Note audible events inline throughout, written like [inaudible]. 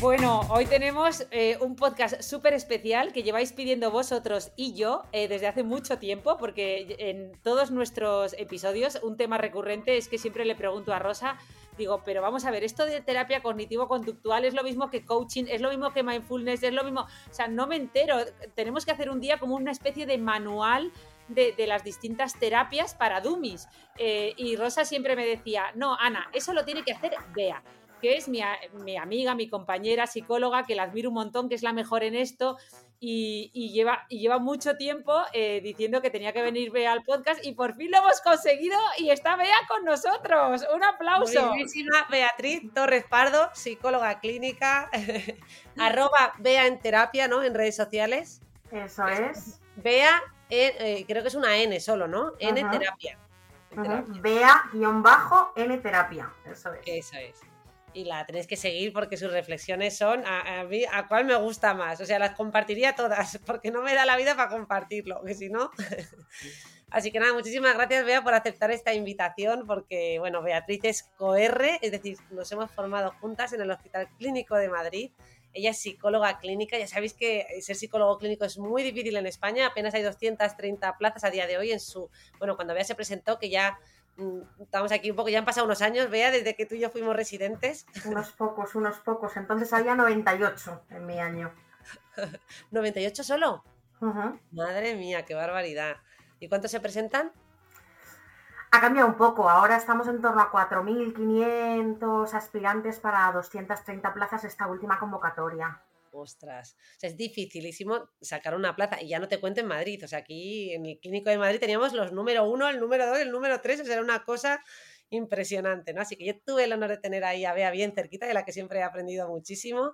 Bueno, hoy tenemos eh, un podcast súper especial que lleváis pidiendo vosotros y yo eh, desde hace mucho tiempo, porque en todos nuestros episodios un tema recurrente es que siempre le pregunto a Rosa, digo, pero vamos a ver, esto de terapia cognitivo-conductual es lo mismo que coaching, es lo mismo que mindfulness, es lo mismo, o sea, no me entero, tenemos que hacer un día como una especie de manual de, las distintas terapias para dummies. Eh, y Rosa siempre me decía, no, Ana, eso lo tiene que hacer Bea que es mi, amiga, mi compañera psicóloga, que la admiro un montón, que es la mejor en esto, y, y lleva, y lleva mucho tiempo eh, diciendo que tenía que venir Bea al podcast, y por fin lo hemos conseguido, y está Bea con nosotros. Un aplauso. Buenísima Beatriz Torres Pardo, psicóloga clínica, [laughs] arroba Bea en terapia, ¿no? En redes sociales. Eso es. Bea, eh, eh, creo que es una N solo, ¿no? N terapia. Bea-N terapia. Eso es. Eso es. Y la tenéis que seguir porque sus reflexiones son a, a mí, a cuál me gusta más. O sea, las compartiría todas, [laughs] porque no me da la vida para compartirlo, que si no. [laughs] Así que nada, muchísimas gracias, Bea, por aceptar esta invitación, porque, bueno, Beatriz es COR, es decir, nos hemos formado juntas en el Hospital Clínico de Madrid. Ella es psicóloga clínica. Ya sabéis que ser psicólogo clínico es muy difícil en España. Apenas hay 230 plazas a día de hoy en su. Bueno, cuando Bea se presentó, que ya estamos aquí un poco, ya han pasado unos años, Bea, desde que tú y yo fuimos residentes. Unos pocos, unos pocos. Entonces había 98 en mi año. [laughs] ¿98 solo? Ujú. Madre mía, qué barbaridad. ¿Y cuántos se presentan? Ha cambiado un poco. Ahora estamos en torno a 4.500 aspirantes para 230 plazas esta última convocatoria. Ostras, o sea, es dificilísimo sacar una plaza y ya no te cuento en Madrid, o sea, aquí en el Clínico de Madrid teníamos los número uno, el número dos, el número tres, o sea, era una cosa impresionante, ¿no? Así que yo tuve el honor de tener ahí a Bea bien cerquita, de la que siempre he aprendido muchísimo.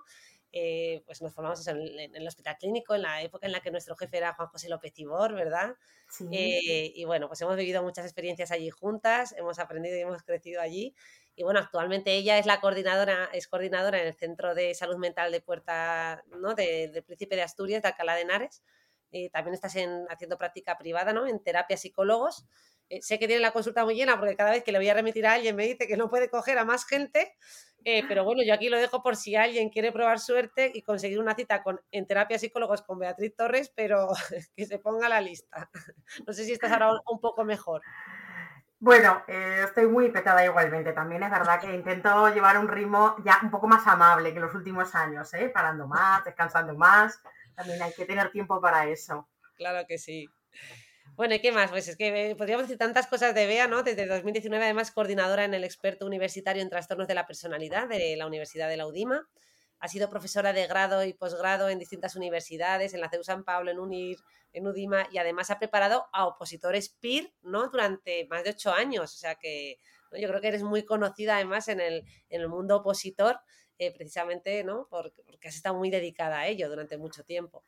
Eh, pues nos formamos en, el- en el hospital clínico, en la época en la que nuestro jefe era Juan José López Tibor, ¿verdad? Sí. Eh, y bueno, pues hemos vivido muchas experiencias allí juntas, hemos aprendido y hemos crecido allí. Y bueno, actualmente ella es la coordinadora, es coordinadora en el Centro de Salud Mental de Puerta, ¿no? De- del Príncipe de Asturias, de Alcalá de Henares. Y también estás en- haciendo práctica privada, ¿no? En terapia psicólogos. Eh, sé que tiene la consulta muy llena porque cada vez que le voy a remitir a alguien me dice que no puede coger a más gente. eh, pero bueno, yo aquí lo dejo por si alguien quiere probar suerte y conseguir una cita con, en terapia psicólogos con Beatriz Torres, pero [laughs] que se ponga la lista. No sé si estás ahora un poco mejor. Bueno, eh, estoy muy petada igualmente. También es verdad que intento llevar un ritmo ya un poco más amable que los últimos años, ¿eh? Parando más, descansando más. También hay que tener tiempo para eso. Claro que sí. Bueno, ¿y qué más? Pues es que eh, podríamos decir tantas cosas de Bea, ¿no? Desde 2019, además, coordinadora en el experto universitario en trastornos de la personalidad de la Universidad de la UDIMA. Ha sido profesora de grado y posgrado en distintas universidades, en la CEU San Pablo, en UNIR, en UDIMA, y además ha preparado a opositores PIR, ¿no? Durante más de ocho años. O sea que yo creo que eres muy conocida además en el, en el mundo opositor, eh, precisamente, ¿no? Porque, porque has estado muy dedicada a ello durante mucho tiempo.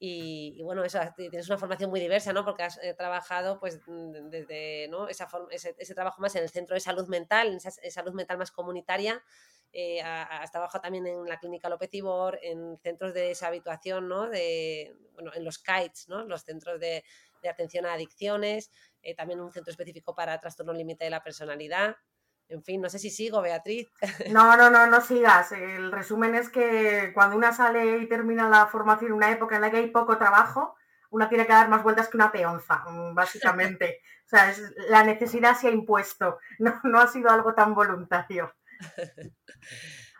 Y, bueno, eso, tienes una formación muy diversa, ¿no? Porque has eh, trabajado, pues, mm, desde, ¿no? Esa ese, ese trabajo más en el centro de salud mental, en esa esa salud mental más comunitaria. Eh, ha- has trabajado también en la clínica López Ibor, en centros de deshabituación, ¿no? De, bueno, en los KITES, ¿no? Los centros de, atención a adicciones, eh, también un centro específico para trastorno límite de la personalidad. En fin, no sé si sigo, Beatriz. [laughs] No, no, no, no sigas. El resumen es que cuando una sale y termina la formación en una época en la que hay poco trabajo, una tiene que dar más vueltas que una peonza, mm, básicamente. [laughs] O sea, la necesidad se ha impuesto, [laughs] no, no ha sido algo tan voluntario. [laughs]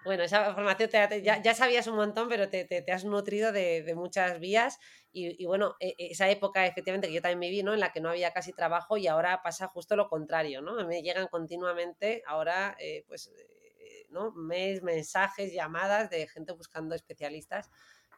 Bueno, esa formación te- ya, ya sabías un montón, pero te, te- te has nutrido de, de muchas vías Y, bueno, e, e, esa época efectivamente que yo también viví, ¿no? En la que no había casi trabajo y ahora pasa justo lo contrario, ¿no? Me llegan continuamente ahora, eh, pues, eh, ¿no? Mails, mensajes, llamadas de gente buscando especialistas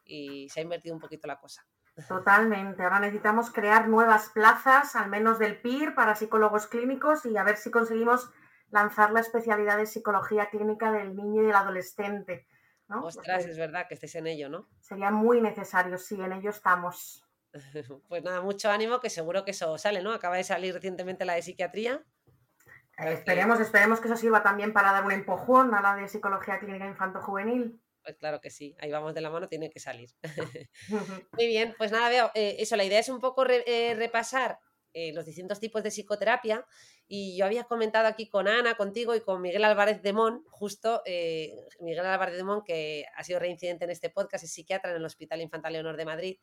y se ha invertido un poquito la cosa. Totalmente. Ahora necesitamos crear nuevas plazas, al menos del PIR, para psicólogos clínicos y a ver si conseguimos lanzar la especialidad de psicología clínica del niño y del adolescente. ¿no? Ostras, es verdad que estés en ello, ¿no? Sería muy necesario, sí, en ello estamos. [laughs] Pues nada, mucho ánimo, que seguro que eso sale, ¿no? Acaba de salir recientemente la de psiquiatría. esperemos, esperemos que eso sirva también para dar un empujón a la de psicología clínica infanto-juvenil. Pues claro que sí, ahí vamos de la mano, tiene que salir. [laughs] [laughs] Muy bien, pues nada, veo, eh, eso, la idea es un poco eh, repasar eh, los distintos tipos de psicoterapia y yo había comentado aquí con Ana, contigo y con Miguel Álvarez de Mon, justo Miguel Álvarez de Mon, que ha sido reincidente en este podcast, es psiquiatra en el Hospital Infantil Leonor de Madrid,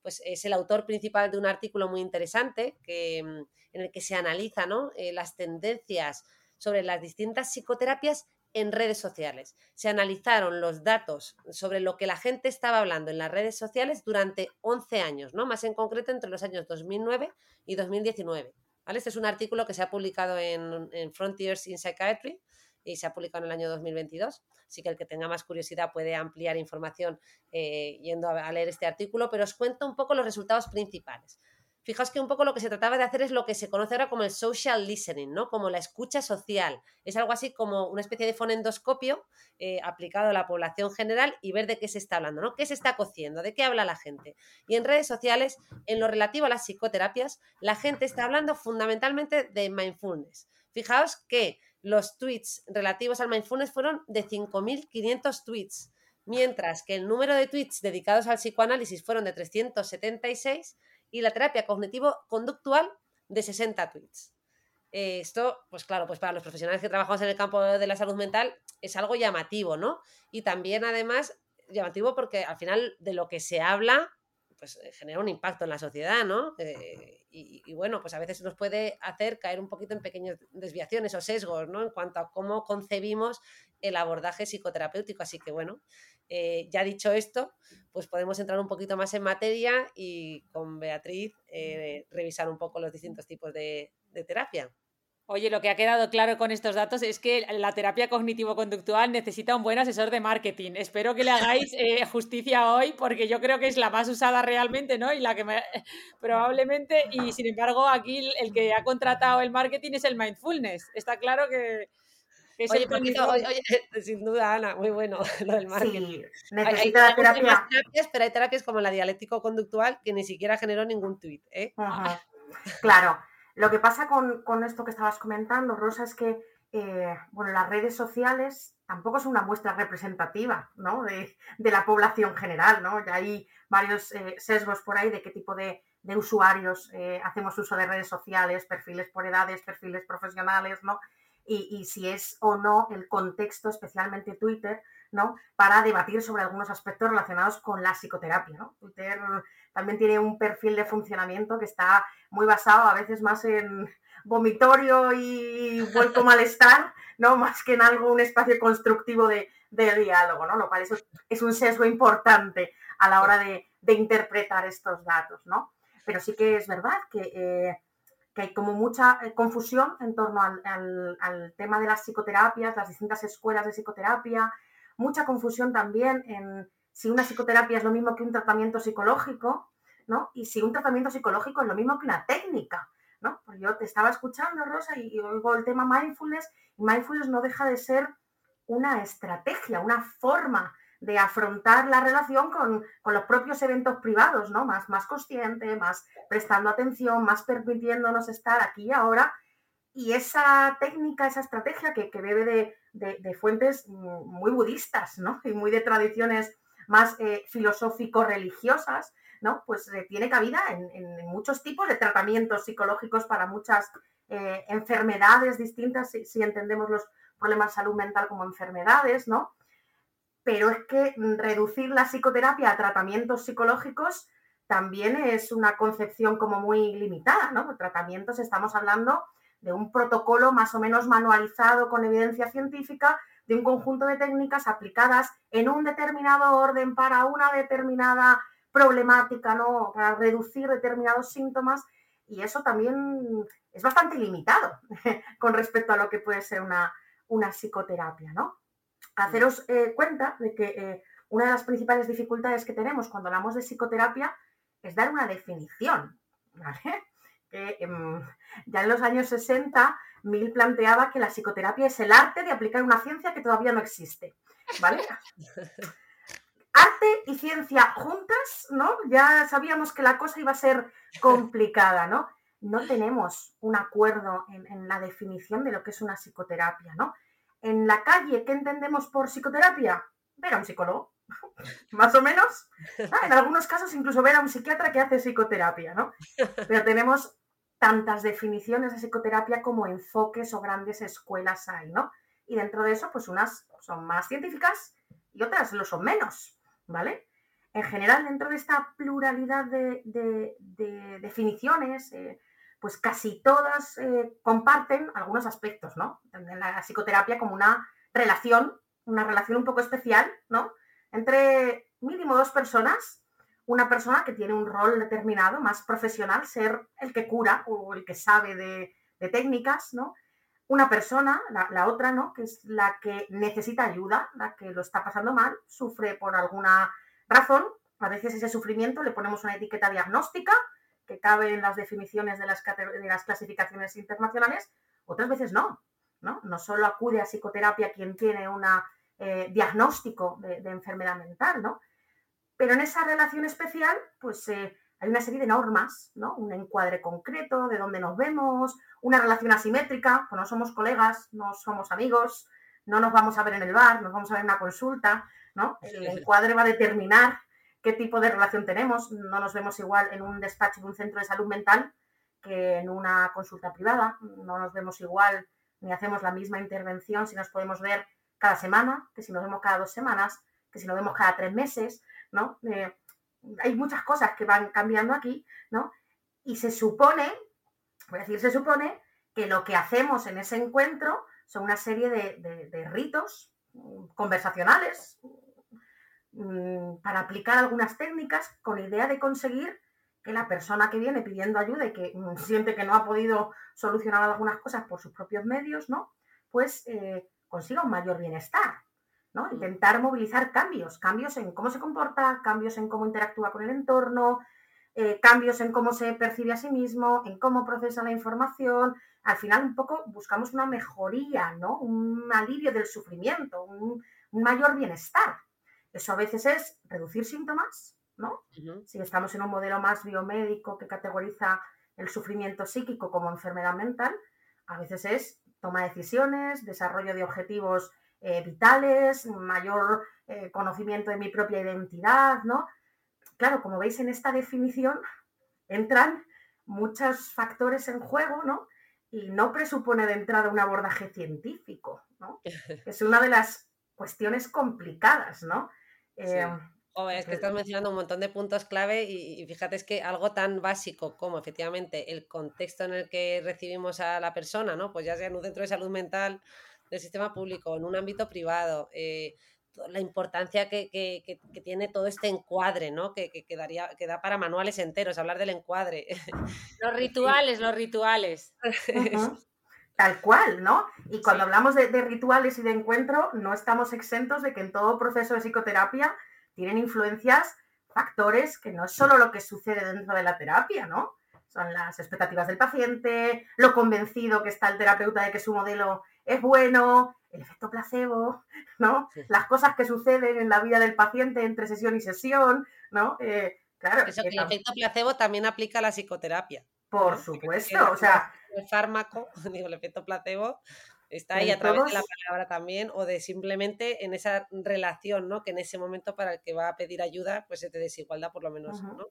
pues es el autor principal de un artículo muy interesante que, mm, en el que se analiza ¿no? las tendencias sobre las distintas psicoterapias en redes sociales. Se analizaron los datos sobre lo que la gente estaba hablando en las redes sociales durante 11 años, ¿no? Más en concreto entre los años 2009 y 2019. ¿vale? Este es un artículo que se ha publicado en, Frontiers in Psychiatry y se ha publicado en el año 2022. Así que el que tenga más curiosidad puede ampliar información eh, yendo a leer este artículo, pero os cuento un poco los resultados principales. Fijaos que un poco lo que se trataba de hacer es lo que se conoce ahora como el social listening, ¿no? Como la escucha social. Es algo así como una especie de fonendoscopio eh, aplicado a la población general y ver de qué se está hablando, ¿no? ¿Qué se está cociendo? ¿De qué habla la gente? Y en redes sociales, en lo relativo a las psicoterapias, la gente está hablando fundamentalmente de mindfulness. Fijaos que los tweets relativos al mindfulness fueron de 5.500 tweets, mientras que el número de tweets dedicados al psicoanálisis fueron de 376 y la terapia cognitivo-conductual de 60 tweets. Eh, esto, pues claro, pues para los profesionales que trabajamos en el campo de la salud mental es algo llamativo, ¿no? Y también además llamativo porque al final de lo que se habla pues eh, genera un impacto en la sociedad, ¿no? Eh, y, bueno, pues a veces nos puede hacer caer un poquito en pequeñas desviaciones o sesgos, ¿no? En cuanto a cómo concebimos el abordaje psicoterapéutico. Así que bueno, eh, ya dicho esto, pues podemos entrar un poquito más en materia y con Beatriz revisar un poco los distintos tipos de terapia. Oye, lo que ha quedado claro con estos datos es que la terapia cognitivo-conductual necesita un buen asesor de marketing. Espero que le hagáis [laughs] eh, justicia hoy porque yo creo que es la más usada realmente, ¿no? Y la que [laughs] probablemente, y sin embargo aquí el que ha contratado el marketing es el mindfulness. Está claro que... oye, [laughs] sin duda, Ana, muy bueno [laughs] lo del marketing. Sí, necesita hay, terapia. Terapias, pero hay terapias como la dialéctico-conductual que ni siquiera generó ningún tuit. ¿eh? Claro. Lo que pasa con, esto que estabas comentando, Rosa, es que eh, bueno, las redes sociales tampoco son una muestra representativa ¿no? de, la población general. ¿no? Ya hay varios eh, sesgos por ahí de qué tipo de, usuarios eh, hacemos uso de redes sociales, perfiles por edades, perfiles profesionales, ¿no? Y, si es o no el contexto, especialmente Twitter, ¿no? Para debatir sobre algunos aspectos relacionados con la psicoterapia, ¿no? Twitter también tiene un perfil de funcionamiento que está muy basado a veces más en vomitorio y vuelto malestar, ¿no? Más que en algo, un espacio constructivo de, diálogo, ¿no? Lo cual es, un sesgo importante a la hora de, interpretar estos datos, ¿no? Pero sí que es verdad que, eh, hay como mucha eh, confusión en torno al, tema de las psicoterapias, las distintas escuelas de psicoterapia, mucha confusión también en si una psicoterapia es lo mismo que un tratamiento psicológico, ¿no? Y si un tratamiento psicológico es lo mismo que una técnica, ¿no? Porque yo te estaba escuchando, Rosa, y, oigo el tema mindfulness, y mindfulness no deja de ser una estrategia, una forma de afrontar la relación con, los propios eventos privados, ¿no? Más, más consciente, más prestando atención, más permitiéndonos estar aquí y ahora. Y esa técnica, esa estrategia que, que bebe de, fuentes muy budistas, ¿no? [laughs] Y muy de tradiciones más eh, filosófico-religiosas, ¿no? Pues eh, tiene cabida en, muchos tipos de tratamientos psicológicos para muchas eh, enfermedades distintas, si, entendemos los problemas de salud mental como enfermedades, ¿no? Pero es que reducir la psicoterapia a tratamientos psicológicos también es una concepción como muy limitada, ¿no? Tratamientos estamos hablando de un protocolo más o menos manualizado con evidencia científica de un conjunto de técnicas aplicadas en un determinado orden para una determinada problemática, ¿no? Para reducir determinados síntomas y eso también es bastante limitado [laughs] con respecto a lo que puede ser una, una psicoterapia, ¿no? Haceros eh, cuenta de que eh, una de las principales dificultades que tenemos cuando hablamos de psicoterapia es dar una definición, [laughs] ¿vale? Que em, ya en los años 60 Mill planteaba que la psicoterapia es el arte de aplicar una ciencia que todavía no existe, ¿vale? [laughs] Arte y ciencia juntas, ¿no? Ya sabíamos que la cosa iba a ser complicada, ¿no? No tenemos un acuerdo en, en la definición de lo que es una psicoterapia, ¿no? En la calle, ¿qué entendemos por psicoterapia? Ver a un psicólogo, [laughs] más o menos. En algunos casos incluso ver a un psiquiatra que hace psicoterapia, ¿no? Pero tenemos tantas definiciones de psicoterapia como enfoques o grandes escuelas hay, ¿no? Y dentro de eso, pues unas son más científicas y otras lo son menos, ¿vale? En general, dentro de esta pluralidad de, definiciones, eh, pues casi todas eh, comparten algunos aspectos, ¿no? En la psicoterapia como una relación, una relación un poco especial, ¿no? Entre mínimo dos personas una persona que tiene un rol determinado, más profesional, ser el que cura o el que sabe de, técnicas, ¿no? Una persona, la, otra, ¿no? Que es la que necesita ayuda, la que lo está pasando mal, sufre por alguna razón. A veces ese sufrimiento le ponemos una etiqueta diagnóstica que cabe en las definiciones de las, de las clasificaciones internacionales, otras veces no, ¿no? No solo acude a psicoterapia quien tiene un eh, diagnóstico de, de, enfermedad mental, ¿no? Pero en esa relación especial, pues eh, hay una serie de normas, ¿no? Un encuadre concreto de dónde nos vemos, una relación asimétrica, pues no somos colegas, no somos amigos, no nos vamos a ver en el bar, nos vamos a ver en una consulta, ¿no? El encuadre va a determinar qué tipo de relación tenemos. No nos vemos igual en un despacho de un centro de salud mental que en una consulta privada. No nos vemos igual ni hacemos la misma intervención si nos podemos ver cada semana, que si nos vemos cada dos semanas, que si nos vemos cada tres meses. ¿no? Eh, hay muchas cosas que van cambiando aquí, ¿no? Y se supone, voy a decir, se supone que lo que hacemos en ese encuentro son una serie de, ritos conversacionales mm, para aplicar algunas técnicas con idea de conseguir que la persona que viene pidiendo ayuda y que mm, [laughs] siente que no ha podido solucionar algunas cosas por sus propios medios, ¿no? Pues eh, consiga un mayor bienestar. Intentar movilizar cambios, cambios en cómo se comporta, cambios en cómo interactúa con el entorno, eh, cambios en cómo se percibe a sí mismo, en cómo procesa la información. Al final, un poco buscamos una mejoría, ¿no? Un alivio del sufrimiento, un, mayor bienestar. Eso a veces es reducir síntomas, ¿no? Si estamos en un modelo más biomédico que categoriza el sufrimiento psíquico como enfermedad mental, a veces es toma de decisiones, desarrollo de objetivos eh, vitales, mayor eh, conocimiento de mi propia identidad, ¿no? Claro, como veis en esta definición entran muchos factores en juego, ¿no? Y no presupone de entrada un abordaje científico, ¿no? [laughs] Es una de las cuestiones complicadas, ¿no? Eh, es que estás mencionando un montón de puntos clave y, y, fíjate es que algo tan básico como efectivamente el contexto en el que recibimos a la persona, ¿no? Pues ya sea en un centro de salud mental del sistema público, en un ámbito privado, eh, la importancia que, tiene todo este encuadre, ¿no? Que, que, daría, da para manuales enteros, hablar del encuadre. [laughs] Los rituales, los rituales. [laughs] Tal cual, ¿no? Y cuando hablamos de, de, rituales y de encuentro, no estamos exentos de que en todo proceso de psicoterapia tienen influencias, factores que no es solo lo que sucede dentro de la terapia, ¿no? Son las expectativas del paciente, lo convencido que está el terapeuta de que su modelo es bueno, el efecto placebo, ¿no? Las cosas que suceden en la vida del paciente entre sesión y sesión, ¿no? Eh, claro. Eso que el efecto placebo también aplica a la psicoterapia. Por supuesto, o sea. El fármaco, [laughs] digo, el efecto placebo está ahí a través de la palabra también o de simplemente en esa relación, ¿no? Que en ese momento para el que va a pedir ayuda, pues es de desigualdad por lo menos, ¿no?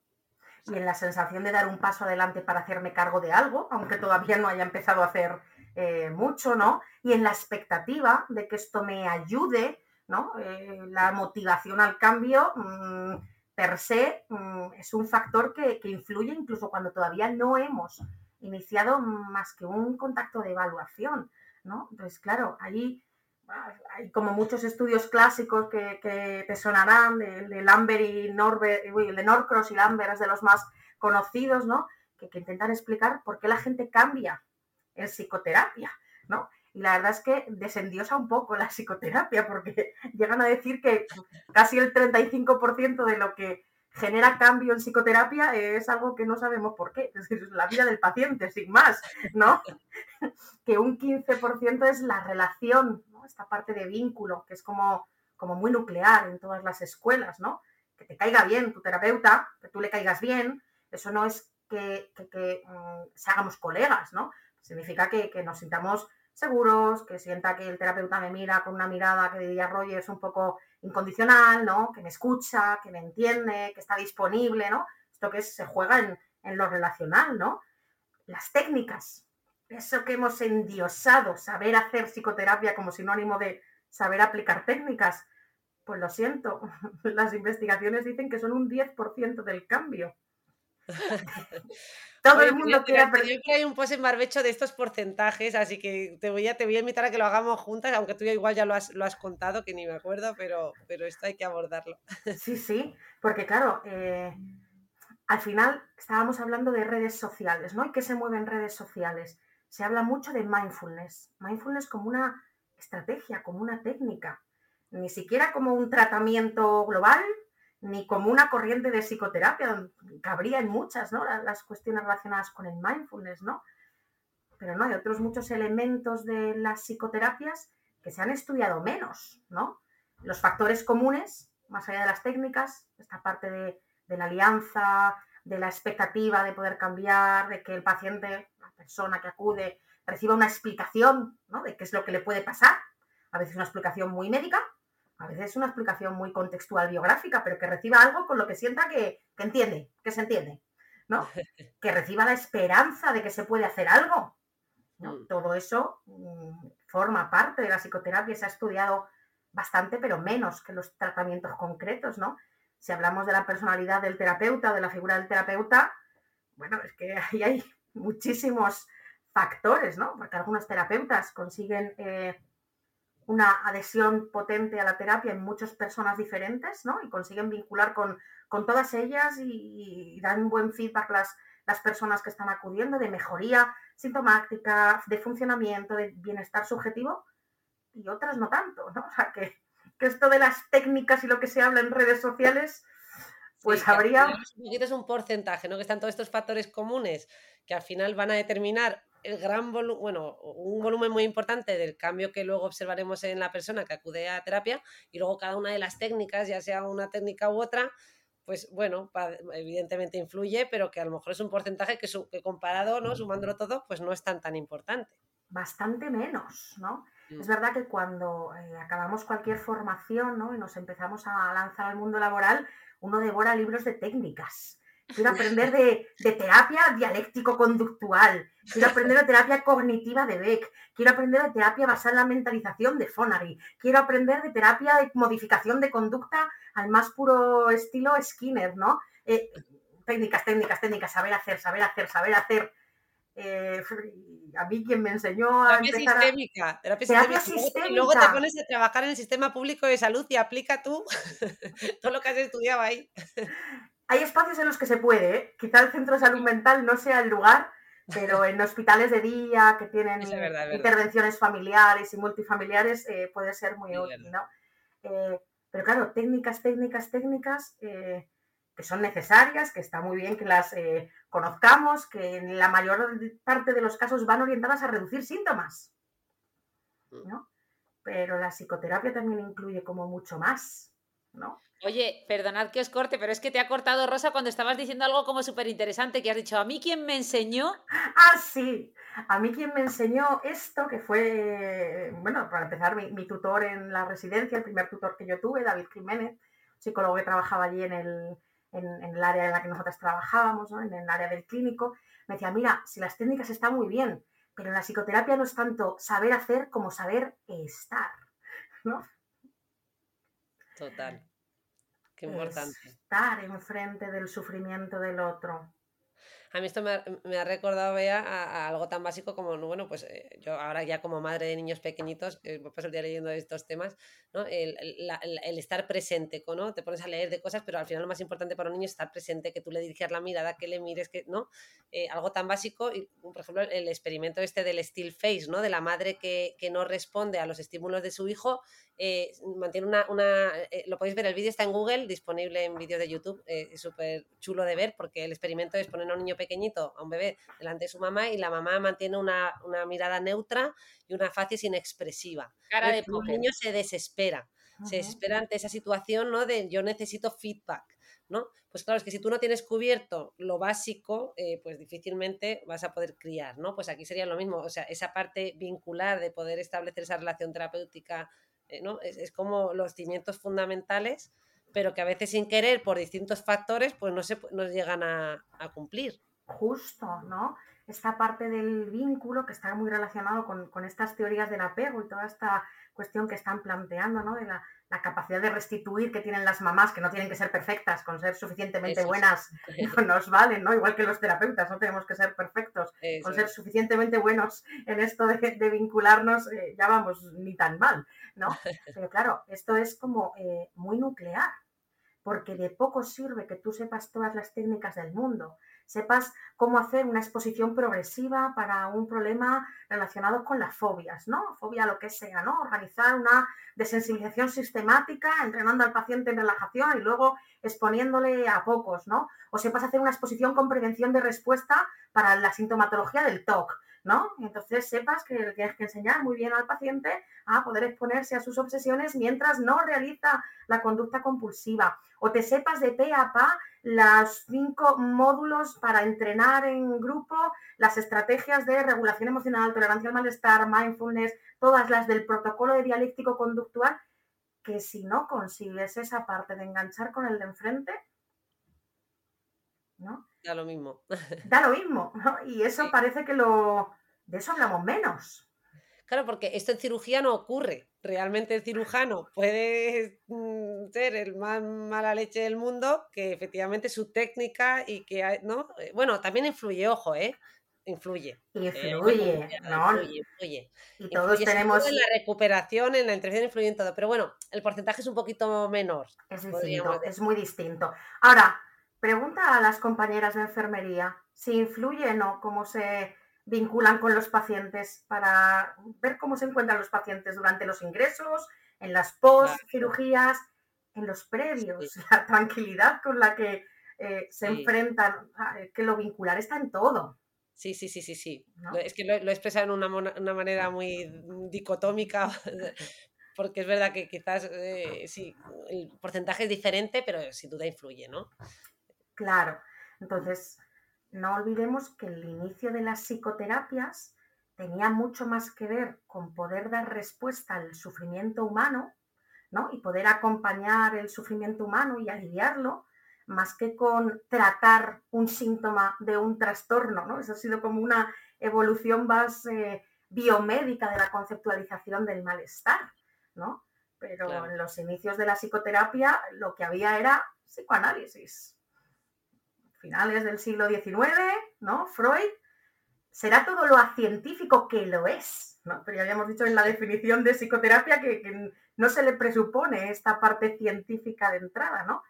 Y en la sensación de dar un paso adelante para hacerme cargo de algo, aunque todavía no haya empezado a hacer eh, mucho, ¿no? Y en la expectativa de que esto me ayude, ¿no? Eh, la motivación al cambio, mm, per se, mm, es un factor que, influye incluso cuando todavía no hemos iniciado más que un contacto de evaluación, ¿no? Entonces, claro, ahí hay como muchos estudios clásicos que, te sonarán, el de Lambert y Norbert, de Norcross y Lambert es de los más conocidos, ¿no? Que, que intentan explicar por qué la gente cambia en psicoterapia, ¿no? Y la verdad es que desendiosa un poco la psicoterapia, porque [laughs] llegan a decir que casi el 35% de lo que genera cambio en psicoterapia es algo que no sabemos por qué, es la vida del paciente, sin más, ¿no? [laughs] que un 15% es la relación, ¿no? esta parte de vínculo, que es como, como muy nuclear en todas las escuelas, ¿no? Que te caiga bien tu terapeuta, que tú le caigas bien, eso no es que, que, mm, seamos colegas, ¿no? Significa que, que, nos sintamos seguros, que sienta que el terapeuta me mira con una mirada que diría Rogers un poco incondicional, ¿no? Que me escucha, que me entiende, que está disponible, ¿no? Esto que se juega en, en lo relacional, ¿no? Las técnicas, eso que hemos endiosado, saber hacer psicoterapia como sinónimo de saber aplicar técnicas, pues lo siento, [laughs] las investigaciones dicen que son un 10% del cambio. [laughs] Todo el mundo quiere aprender. que hay un post en barbecho de estos porcentajes, así que te voy a, te voy a invitar a que lo hagamos juntas, aunque tú igual ya lo has, lo has contado, que ni me acuerdo, pero, pero esto hay que abordarlo. [laughs] Sí, sí, porque claro, eh, al final estábamos hablando de redes sociales, ¿no? ¿Y qué se mueve en redes sociales? Se habla mucho de mindfulness, mindfulness como una estrategia, como una técnica, ni siquiera como un tratamiento global, ni como una corriente de psicoterapia, cabría en muchas, ¿no? Las cuestiones relacionadas con el mindfulness, ¿no? Pero no, hay otros muchos elementos de las psicoterapias que se han estudiado menos, ¿no? Los factores comunes, más allá de las técnicas, esta parte de, la alianza, de la expectativa de poder cambiar, de que el paciente, la persona que acude, reciba una explicación, ¿no? De qué es lo que le puede pasar, a veces una explicación muy médica, a veces una explicación muy contextual biográfica, pero que reciba algo con lo que sienta que, entiende, que se entiende, ¿no? [laughs] Que reciba la esperanza de que se puede hacer algo. Mm. Todo eso mm, forma parte de la psicoterapia, se ha estudiado bastante, pero menos que los tratamientos concretos, ¿no? Si hablamos de la personalidad del terapeuta, de la figura del terapeuta, bueno, es que ahí hay muchísimos factores, ¿no? Porque algunos terapeutas consiguen eh, una adhesión potente a la terapia en muchas personas diferentes, ¿no? Y consiguen vincular con, con todas ellas y, dan buen feedback las, las personas que están acudiendo de mejoría sintomática, de funcionamiento, de bienestar subjetivo, y otras no tanto, ¿no? [laughs] O sea, que, esto de las técnicas y lo que se habla en redes sociales, pues habría... Es un porcentaje, ¿no? Que están todos estos factores comunes que al final van a determinar el gran volumen, bueno, un volumen muy importante del cambio que luego observaremos en la persona que acude a terapia y luego cada una de las técnicas, ya sea una técnica u otra, pues bueno, evidentemente influye, pero que a lo mejor es un porcentaje que, que comparado, ¿no? Sumándolo todo, pues no es tan tan importante. Bastante menos, ¿no? Mm. Es verdad que cuando eh, acabamos cualquier formación ¿no? y nos empezamos a lanzar al mundo laboral, uno devora libros de técnicas quiero aprender de, terapia dialéctico-conductual, quiero aprender de terapia cognitiva de Beck, quiero aprender de terapia basada en la mentalización de Fonary, quiero aprender de terapia de modificación de conducta al más puro estilo Skinner, ¿no? Eh, técnicas, técnicas, técnicas, saber hacer, saber hacer, saber hacer. Eh, a mí quien me enseñó a terapia sistémica, terapia, sistémica. Y luego te pones a trabajar en el sistema público de salud y aplica tú [laughs] todo lo que has estudiado ahí hay espacios en los que se puede, ¿eh? quizá el centro de salud mental no sea el lugar, pero en hospitales de día que tienen intervenciones familiares y multifamiliares eh, puede ser muy útil, ¿no? Eh, pero claro, técnicas, técnicas, técnicas que son necesarias, que está muy bien que las conozcamos, que en la mayor parte de los casos van orientadas a reducir síntomas, mm. ¿no? Pero la psicoterapia también incluye como mucho más, ¿no? Oye, perdonad que os corte, pero es que te ha cortado Rosa cuando estabas diciendo algo como súper interesante, que has dicho, a mí quien me enseñó. Ah, sí, a mí quien me enseñó esto, que fue, bueno, para empezar, mi, tutor en la residencia, el primer tutor que yo tuve, David Jiménez, psicólogo que trabajaba allí en el, en, el área en la que nosotros trabajábamos, en el área del clínico, me decía, mira, si las técnicas están muy bien, pero en la psicoterapia no es tanto saber hacer como saber estar, ¿no? Total. Qué importante. Estar enfrente del sufrimiento del otro. A mí esto me ha, recordado, Bea, a, algo tan básico como, bueno, pues eh, yo ahora ya como madre de niños pequeñitos, eh, paso el día leyendo estos temas, ¿no? El, estar presente, ¿no? Te pones a leer de cosas, pero al final lo más importante para un niño es estar presente, que tú le diriges la mirada, que le mires, que, ¿no? Eh, algo tan básico, y, por ejemplo, el experimento este del still face, ¿no? De la madre que, que no responde a los estímulos de su hijo eh, mantiene una, una eh, lo podéis ver, el vídeo está en Google, disponible en vídeo de YouTube, eh, es súper chulo de ver porque el experimento es poner a un niño pequeñito, a un bebé, delante de su mamá y la mamá mantiene una, mirada neutra y una faz inexpresiva. Cara de el niño se desespera, se desespera ante esa situación ¿no? de yo necesito feedback. ¿no? Pues claro, es que si tú no tienes cubierto lo básico, pues difícilmente vas a poder criar, ¿no? Pues aquí sería lo mismo, o sea, esa parte vincular de poder establecer esa relación terapéutica eh, ¿no? Es, como los cimientos fundamentales, pero que a veces sin querer, por distintos factores, pues no se no llegan a, cumplir. Justo, ¿no? Esta parte del vínculo que está muy relacionado con, estas teorías del apego y toda esta cuestión que están planteando, ¿no? De la, capacidad de restituir que tienen las mamás, que no tienen que ser perfectas, con ser suficientemente buenas [laughs] no nos valen, ¿no? Igual que los terapeutas, no tenemos que ser perfectos, con ser suficientemente buenos en esto de, vincularnos, eh, ya vamos, ni tan mal. ¿No? [laughs] Pero claro, esto es como eh, muy nuclear, porque de poco sirve que tú sepas todas las técnicas del mundo, sepas cómo hacer una exposición progresiva para un problema relacionado con las fobias, ¿no? Fobia lo que sea, ¿no? Organizar una desensibilización sistemática, entrenando al paciente en relajación y luego exponiéndole a pocos, ¿no? O sepas hacer una exposición con prevención de respuesta para la sintomatología del TOC, ¿no? Entonces sepas que tienes que enseñar muy bien al paciente a poder exponerse a sus obsesiones mientras no realiza la conducta compulsiva. O te sepas de pe a pa los cinco módulos para entrenar en grupo, las estrategias de regulación emocional, tolerancia al malestar, mindfulness, todas las del protocolo de dialéctico conductual, que si no consigues esa parte de enganchar con el de enfrente, ¿no? Da lo mismo. Da lo mismo, Y eso parece que lo... De eso hablamos menos. Claro, porque esto en cirugía no ocurre. Realmente el cirujano puede mm, ser el más mala leche del mundo, que efectivamente su técnica y que, ¿no? Eh, bueno, también influye, ojo, ¿eh? Influye. Influye, ¿no? Influye, Y todos tenemos... En la recuperación, en la intervención, influye en todo. Pero bueno, el porcentaje es un poquito menor. Es distinto, es muy distinto. Ahora, Pregunta a las compañeras de enfermería si influye o no cómo se vinculan con los pacientes para ver cómo se encuentran los pacientes durante los ingresos, en las post-cirugías, en los previos, la tranquilidad con la que eh, se enfrentan, que lo vincular está en todo. Sí, sí, sí, sí, sí. Es que lo, he expresado de una, manera muy dicotómica, [laughs] porque es verdad que quizás eh, sí, el porcentaje es diferente, pero sin duda influye, ¿no? Claro. Entonces, no olvidemos que el inicio de las psicoterapias tenía mucho más que ver con poder dar respuesta al sufrimiento humano, ¿no? Y poder acompañar el sufrimiento humano y aliviarlo, más que con tratar un síntoma de un trastorno, ¿no? Eso ha sido como una evolución más eh, biomédica de la conceptualización del malestar, ¿no? Pero en los inicios de la psicoterapia lo que había era psicoanálisis, finales del siglo XIX, ¿no? Freud, será todo lo científico que lo es, ¿no? Pero ya habíamos dicho en la definición de psicoterapia que, no se le presupone esta parte científica de entrada, ¿no?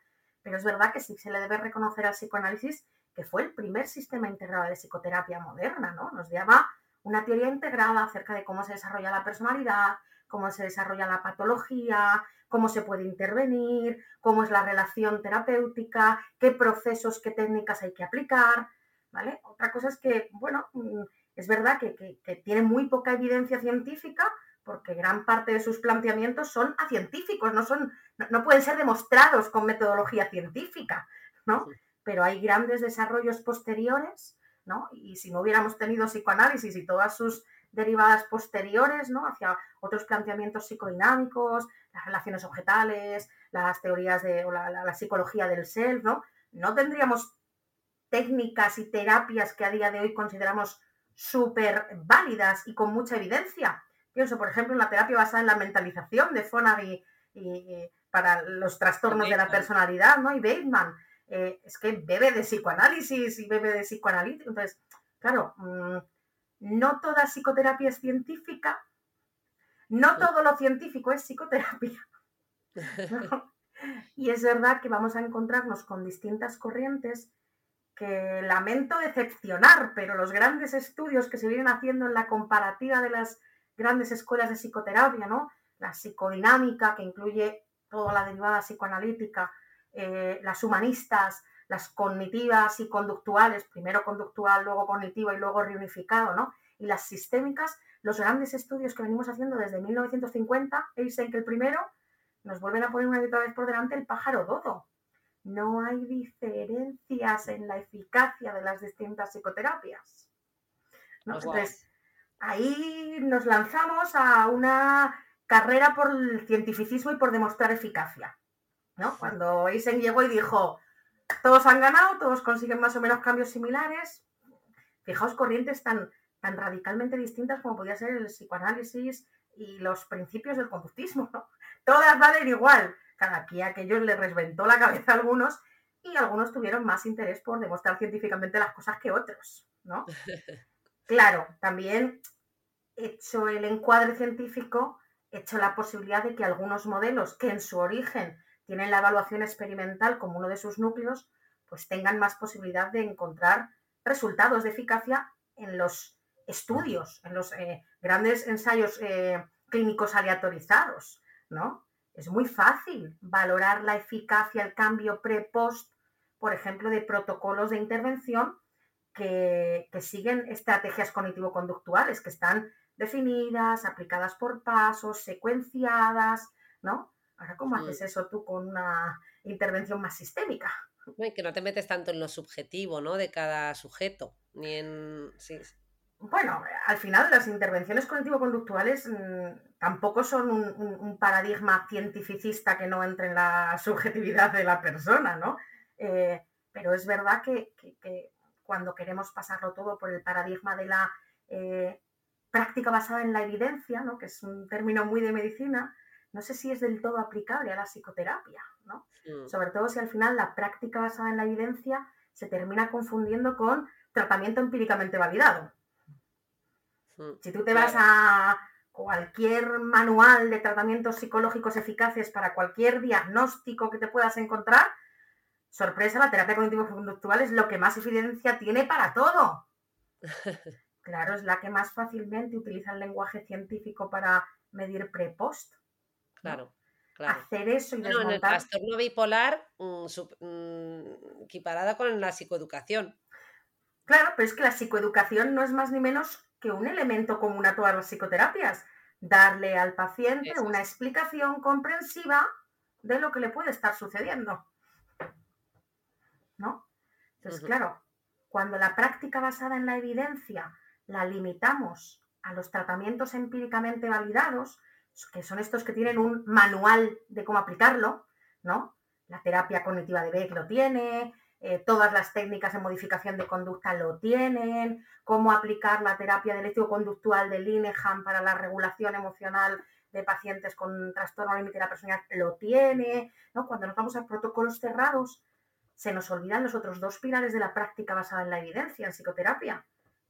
Pero es verdad que sí se le debe reconocer al psicoanálisis que fue el primer sistema integrado de psicoterapia moderna, ¿no? Nos daba una teoría integrada acerca de cómo se desarrolla la personalidad, cómo se desarrolla la patología, cómo se puede intervenir, cómo es la relación terapéutica, qué procesos, qué técnicas hay que aplicar, ¿vale? Otra cosa es que, bueno, mm, es verdad que, tiene muy poca evidencia científica porque gran parte de sus planteamientos son acientíficos, no, son, no, pueden ser demostrados con metodología científica, ¿no? Pero hay grandes desarrollos posteriores, ¿no? Y si no hubiéramos tenido psicoanálisis y todas sus derivadas posteriores, ¿no? Hacia otros planteamientos psicodinámicos, las relaciones objetales, las teorías de la, psicología del self, ¿no? No tendríamos técnicas y terapias que a día de hoy consideramos súper válidas y con mucha evidencia. Pienso, por ejemplo, en la terapia basada en la mentalización de Fonavi y, para los trastornos de la personalidad, ¿no? Y Bateman. eh, es que bebe de psicoanálisis y bebe de psicoanalítico. Entonces, claro, mm, no toda psicoterapia es científica, no todo lo científico es psicoterapia. [laughs] Y es verdad que vamos a encontrarnos con distintas corrientes que lamento decepcionar, pero los grandes estudios que se vienen haciendo en la comparativa de las grandes escuelas de psicoterapia, ¿no? La psicodinámica, que incluye toda la derivada psicoanalítica, eh, las humanistas, las cognitivas y conductuales, primero conductual, luego cognitivo y luego reunificado, ¿no? Y las sistémicas, los grandes estudios que venimos haciendo desde 1950, Eisenk el primero, nos vuelven a poner una otra vez por delante el pájaro dodo. No hay diferencias en la eficacia de las distintas psicoterapias. Entonces, ahí nos lanzamos a una carrera por el cientificismo y por demostrar eficacia. ¿no? Cuando Eisen llegó y dijo, todos han ganado, todos consiguen más o menos cambios similares, fijaos corrientes tan, tan radicalmente distintas como podía ser el psicoanálisis y los principios del conductismo. Todas valen igual. Cada aquí aquellos les reventó la cabeza a algunos y algunos tuvieron más interés por demostrar científicamente las cosas que otros, ¿no? [laughs] Claro, también hecho el encuadre científico, hecho la posibilidad de que algunos modelos que en su origen tienen la evaluación experimental como uno de sus núcleos, pues tengan más posibilidad de encontrar resultados de eficacia en los estudios, en los eh, grandes ensayos eh, clínicos aleatorizados, ¿no? Es muy fácil valorar la eficacia, el cambio pre-post, por ejemplo, de protocolos de intervención que, que siguen estrategias cognitivo-conductuales, que están definidas, aplicadas por pasos, secuenciadas, ¿no? Ahora, ¿cómo haces eso tú con una intervención más sistémica? Que no te metes tanto en lo subjetivo, ¿no? De cada sujeto, ni en... Bueno, al final las intervenciones cognitivo-conductuales mm, tampoco son un, paradigma cientificista que no entre en la [laughs] subjetividad de la persona, ¿no? Eh, pero es verdad que, cuando queremos pasarlo todo por el paradigma de la eh, práctica basada en la evidencia, ¿no? que es un término muy de medicina, no sé si es del todo aplicable a la psicoterapia, ¿no? Sobre todo si al final la práctica basada en la evidencia se termina confundiendo con tratamiento empíricamente validado. Mm, si tú te vas a cualquier manual de tratamientos psicológicos eficaces para cualquier diagnóstico que te puedas encontrar, sorpresa, la terapia cognitivo-conductual es lo que más evidencia tiene para todo. [laughs] Claro, es la que más fácilmente utiliza el lenguaje científico para medir pre-post. Claro. Claro. Hacer eso y bueno, en el trastorno bipolar mm, mm, equiparada con la psicoeducación. Claro, pero es que la psicoeducación no es más ni menos que un elemento común a todas las psicoterapias. Darle al paciente una explicación comprensiva de lo que le puede estar sucediendo. ¿No? Entonces, claro, cuando la práctica basada en la evidencia la limitamos a los tratamientos empíricamente validados, que son estos que tienen un manual de cómo aplicarlo, ¿no? La terapia cognitiva de Beck lo tiene, eh, todas las técnicas de modificación de conducta lo tienen, cómo aplicar la terapia del conductual de Linehan para la regulación emocional de pacientes con trastorno límite de la personalidad lo tiene, ¿no? Cuando nos vamos a protocolos cerrados, se nos olvidan los otros dos pilares de la práctica basada en la evidencia en psicoterapia,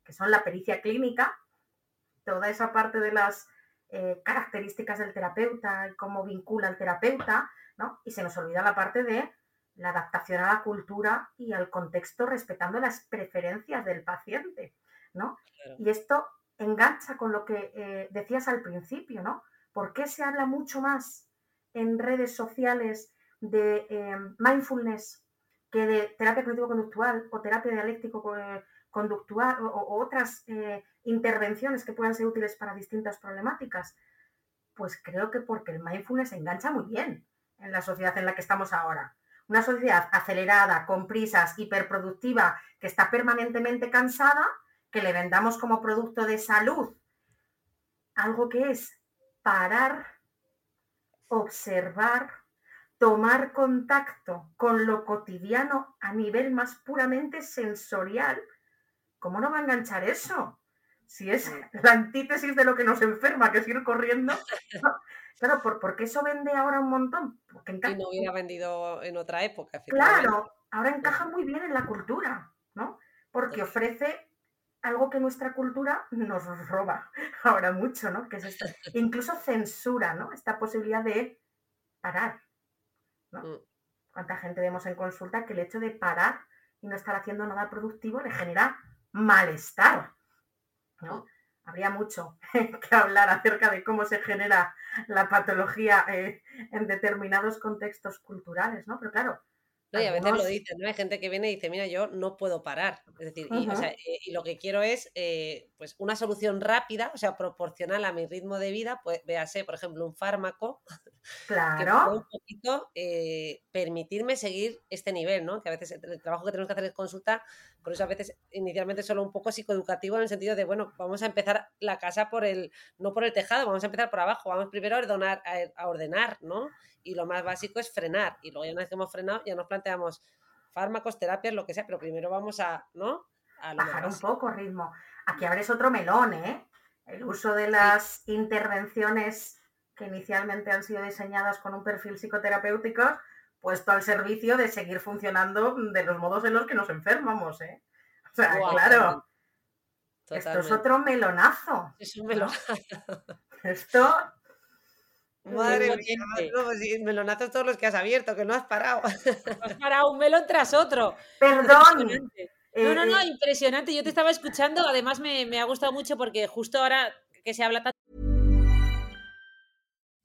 que son la pericia clínica, toda esa parte de las eh, características del terapeuta y cómo vincula al terapeuta, ¿no? Y se nos olvida la parte de la adaptación a la cultura y al contexto respetando las preferencias del paciente, ¿no? Y esto engancha con lo que eh, decías al principio, ¿no? ¿Por qué se habla mucho más en redes sociales de eh, mindfulness que de terapia cognitivo-conductual o terapia dialéctico-conductual o, otras intervenciones que puedan ser útiles para distintas problemáticas? Pues creo que porque el mindfulness engancha muy bien en la sociedad en la que estamos ahora. Una sociedad acelerada, con prisas, hiperproductiva, que está permanentemente cansada, que le vendamos como producto de salud algo que es parar, observar, tomar contacto con lo cotidiano a nivel más puramente sensorial. ¿Cómo no va a enganchar eso? si es la antítesis de lo que nos enferma, que es ir corriendo. [laughs] Claro, ¿por, qué eso vende ahora un montón? Porque y no hubiera vendido en otra época. Claro, ahora encaja muy bien en la cultura, ¿no? Porque ofrece algo que nuestra cultura nos roba [laughs] ahora mucho, ¿no? Que es esto. [laughs] Incluso censura, ¿no? Esta posibilidad de parar, ¿no? Mm. ¿Cuánta gente vemos en consulta que el hecho de parar y no estar haciendo nada productivo le genera malestar, ¿no? Habría mucho [laughs] que hablar acerca de cómo se genera la patología eh, en determinados contextos culturales, ¿no? Pero claro, No, y a veces lo dicen, ¿no? Hay gente que viene y dice, mira, yo no puedo parar. Es decir, y, o Ujú. sea, eh, y lo que quiero es eh, pues una solución rápida, o sea, proporcional a mi ritmo de vida, pues véase, por ejemplo, un fármaco [laughs] que claro, un poquito eh, permitirme seguir este nivel, ¿no? Que a veces el trabajo que tenemos que hacer en consulta, por eso a veces inicialmente solo un poco psicoeducativo en el sentido de, bueno, vamos a empezar la casa por el, no por el tejado, vamos a empezar por abajo, vamos primero a ordenar, a, ordenar, ¿no? Y lo más básico es frenar, y luego ya una vez que hemos frenado, ya nos planteamos fármacos, terapias, lo que sea, pero primero vamos a, ¿no? A lo bajar un poco ritmo. Aquí abres otro melón, ¿eh? El uso de las intervenciones que inicialmente han sido diseñadas con un perfil psicoterapéutico puesto al servicio de seguir funcionando de los modos en los que nos enfermamos, ¿eh? O sea, claro, esto es otro melonazo. Es un melón. [laughs] Esto, Madre mía, no, pues melonazos todos los que has abierto, que no has parado. Has parado un melón tras otro. perdón. Impresionante. No, no, eh, no, eh, impresionante. Yo te estaba escuchando, además me, me ha gustado mucho porque justo ahora que se habla tanto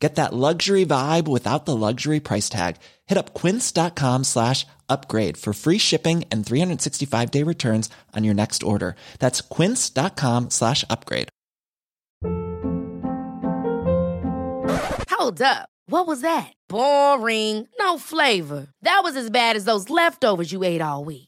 Get that luxury vibe without the luxury price tag. Hit up quince.com slash upgrade for free shipping and 365 day returns on your next order. That's quince.com slash upgrade. Hold up. What was that? Boring. No flavor. That was as bad as those leftovers you ate all week.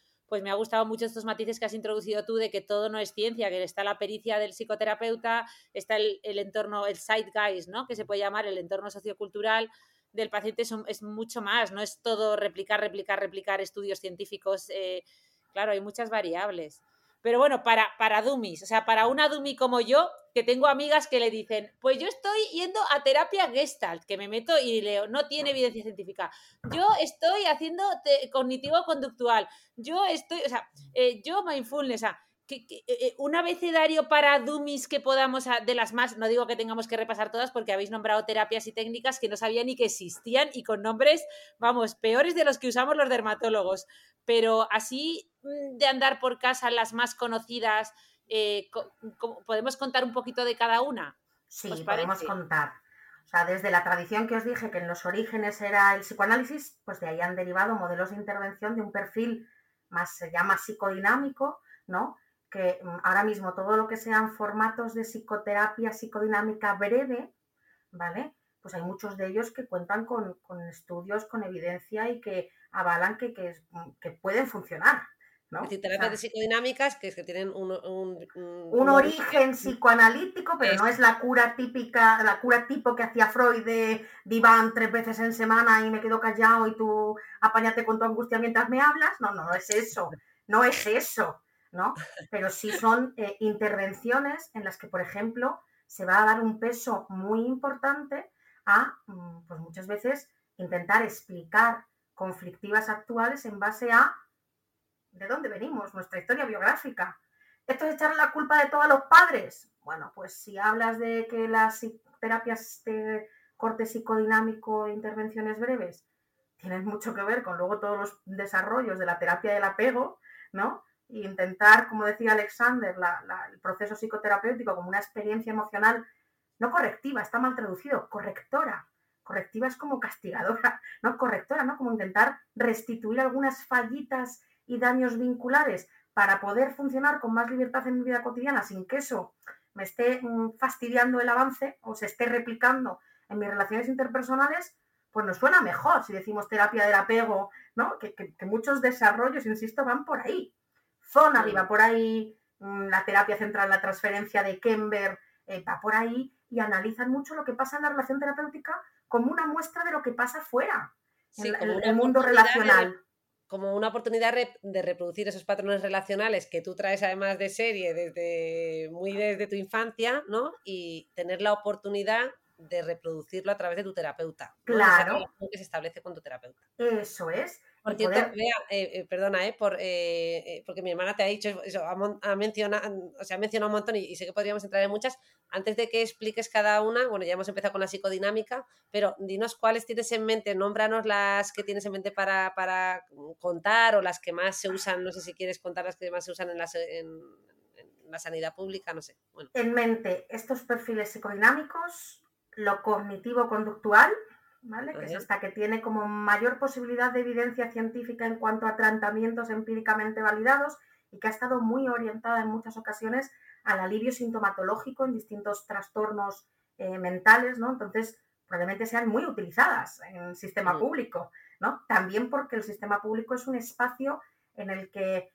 pues me ha gustado mucho estos matices que has introducido tú de que todo no es ciencia, que está la pericia del psicoterapeuta, está el, el entorno, el zeitgeist, ¿no? Que se puede llamar el entorno sociocultural del paciente es, mucho más, no es todo replicar, replicar, replicar estudios científicos. eh, claro, hay muchas variables. Pero bueno, para, para dummies, o sea, para una dummy como yo, que tengo amigas que le dicen, pues yo estoy yendo a terapia gestalt, que me meto y leo, no tiene evidencia científica. Yo estoy haciendo cognitivo-conductual. Yo estoy, o sea, eh, yo mindfulness, o sea, que, que, eh, un abecedario para dummies que podamos, a- de las más, no digo que tengamos que repasar todas porque habéis nombrado terapias y técnicas que no sabía ni que existían y con nombres, vamos, peores de los que usamos los dermatólogos. Pero así mm, de andar por casa, las más conocidas, eh, ¿podemos contar un poquito de cada una? Sí, ¿Os podemos contar. O sea, desde la tradición que os dije que en los orígenes era el psicoanálisis, pues de ahí han derivado modelos de intervención de un perfil más, se llama psicodinámico, ¿no? Que mm, ahora mismo todo lo que sean formatos de psicoterapia psicodinámica breve, ¿vale? Pues hay muchos de ellos que cuentan con, con estudios, con evidencia y que avalan que, que, que pueden funcionar, ¿no? O sea, terapias de psicodinámicas que es que tienen un, un, un origen psicoanalítico, pero no Es- es la cura típica, la cura tipo que hacía Freud de diván tres veces en semana y me quedo callado y tú apáñate con tu angustia mientras me hablas. No, no, no es eso, no es eso, ¿no? Pero sí son eh, intervenciones en las que, por ejemplo, se va a dar un peso muy importante a, mm, pues muchas veces, intentar explicar conflictivas actuales en base a de dónde venimos, nuestra historia biográfica. ¿Esto es echarle la culpa de todo a los padres? Bueno, pues si hablas de que las terapias de corte psicodinámico e intervenciones breves tienen mucho que ver con luego todos los desarrollos de la terapia del apego, ¿no? Intentar, como decía Alexander, el proceso psicoterapéutico como una experiencia emocional no correctiva, está mal traducido, correctora correctiva es como castigadora, [laughs] ¿no? Correctora, ¿no? Como intentar restituir algunas fallitas y daños vinculares para poder funcionar con más libertad en mi vida cotidiana sin que eso me esté mm, fastidiando el avance o se esté replicando en mis relaciones interpersonales, pues nos suena mejor si decimos terapia del apego, ¿no? Que, muchos desarrollos, insisto, van por ahí. Zona va por ahí, mm, la terapia central, la transferencia de Kember eh, va por ahí y analizan mucho lo que pasa en la relación terapéutica como una muestra de lo que pasa fuera, en, el mundo relacional. como una oportunidad de reproducir esos patrones relacionales que tú traes además de serie desde muy desde tu infancia, ¿no? Y tener la oportunidad de reproducirlo a través de tu terapeuta. Claro. que se establece con tu terapeuta. Eso es. Por cierto, vea, eh, eh, perdona, eh, por, porque mi hermana te ha dicho eso, ha, mencionado, o sea, ha mencionado un montón y, sé que podríamos entrar en muchas. Antes de que expliques cada una, bueno, ya hemos empezado con la psicodinámica, pero dinos cuáles tienes en mente, nómbranos las que tienes en mente para, para contar o las que más se usan, no sé si quieres contar las que más se usan en, las, en, la sanidad pública, no sé. Bueno. En mente, estos perfiles psicodinámicos, lo cognitivo-conductual, ¿vale? que es esta que tiene como mayor posibilidad de evidencia científica en cuanto a tratamientos empíricamente validados y que ha estado muy orientada en muchas ocasiones al alivio sintomatológico en distintos trastornos eh, mentales, ¿no? Entonces, probablemente sean muy utilizadas en el sistema público, ¿no? También porque el sistema público es un espacio en el que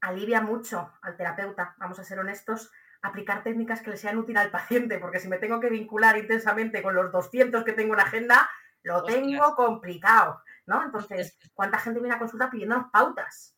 alivia mucho al terapeuta, vamos a ser honestos, aplicar técnicas que le sean útiles al paciente, porque si me tengo que vincular intensamente con los 200 que tengo en agenda, lo tengo complicado, ¿no? Entonces, [laughs] ¿cuánta gente viene a consulta pidiéndonos pautas?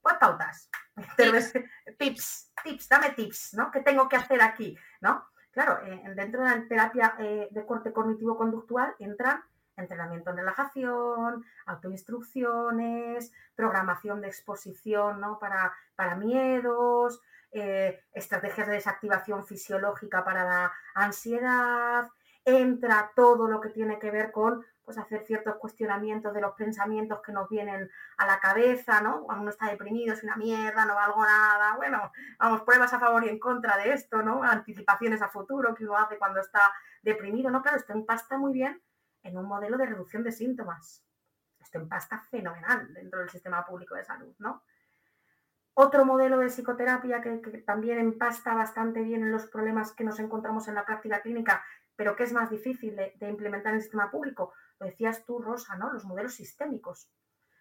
Pues pautas. [laughs] Tips, tips, dame tips, ¿no? ¿Qué tengo que hacer aquí? ¿No? Claro, eh, dentro de la terapia eh, de corte cognitivo-conductual entran entrenamiento en relajación, autoinstrucciones, programación de exposición ¿no? para, para miedos, eh, estrategias de desactivación fisiológica para la ansiedad, entra todo lo que tiene que ver con pues, hacer ciertos cuestionamientos de los pensamientos que nos vienen a la cabeza, ¿no? Cuando uno está deprimido, es una mierda, no valgo nada, bueno, vamos, pruebas a favor y en contra de esto, ¿no? Anticipaciones a futuro que uno hace cuando está deprimido, ¿no? Claro, esto empasta muy bien en un modelo de reducción de síntomas. Esto empasta fenomenal dentro del sistema público de salud, ¿no? Otro modelo de psicoterapia que, también empasta bastante bien en los problemas que nos encontramos en la práctica clínica, pero que es más difícil de, implementar en el sistema público, lo decías tú, Rosa, ¿no? Los modelos sistémicos,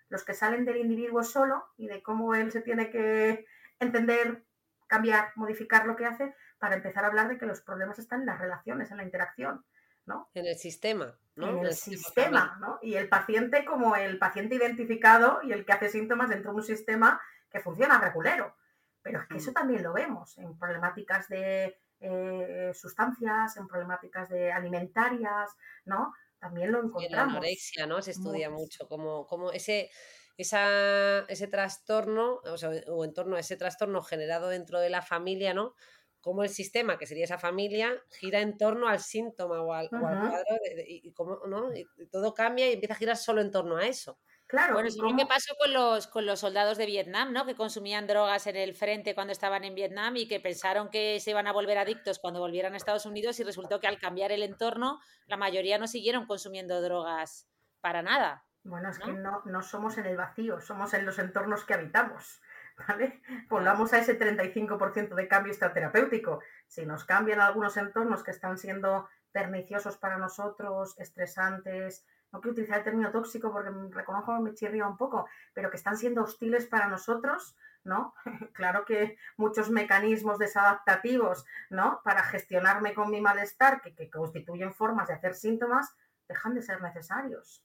los que salen del individuo solo y de cómo él se tiene que entender, cambiar, modificar lo que hace, para empezar a hablar de que los problemas están en las relaciones, en la interacción. ¿no? En el sistema, ¿no? En el, sistema, ¿no? Y el paciente como el paciente identificado y el que hace síntomas dentro de un sistema que funciona regulero. Pero es que eso mm. también lo vemos en problemáticas de eh, sustancias, en problemáticas de alimentarias, ¿no? También lo encontramos. En la anorexia, ¿no? Se estudia mucho, como, como ese, esa, ese trastorno, o, sea, o en torno a ese trastorno generado dentro de la familia, ¿no? Cómo el sistema, que sería esa familia, gira en torno al síntoma o al, cuadro, y, cómo, ¿no? y todo cambia y empieza a girar solo en torno a eso. Claro, bueno, es que pasó con los, con los soldados de Vietnam, ¿no? Que consumían drogas en el frente cuando estaban en Vietnam y que pensaron que se iban a volver adictos cuando volvieran a Estados Unidos y resultó que al cambiar el entorno, la mayoría no siguieron consumiendo drogas para nada. Bueno, es que no, no somos en el vacío, somos en los entornos que habitamos. [laughs] ¿Vale? Volvamos a ese 35% de cambio terapéutico. Si nos cambian algunos entornos que están siendo perniciosos para nosotros, estresantes, no quiero utilizar el término tóxico porque reconozco que me chirría un poco, pero que están siendo hostiles para nosotros, ¿no? [laughs] claro que muchos mecanismos desadaptativos, ¿no? Para gestionarme con mi malestar, que, constituyen formas de hacer síntomas, dejan de ser necesarios.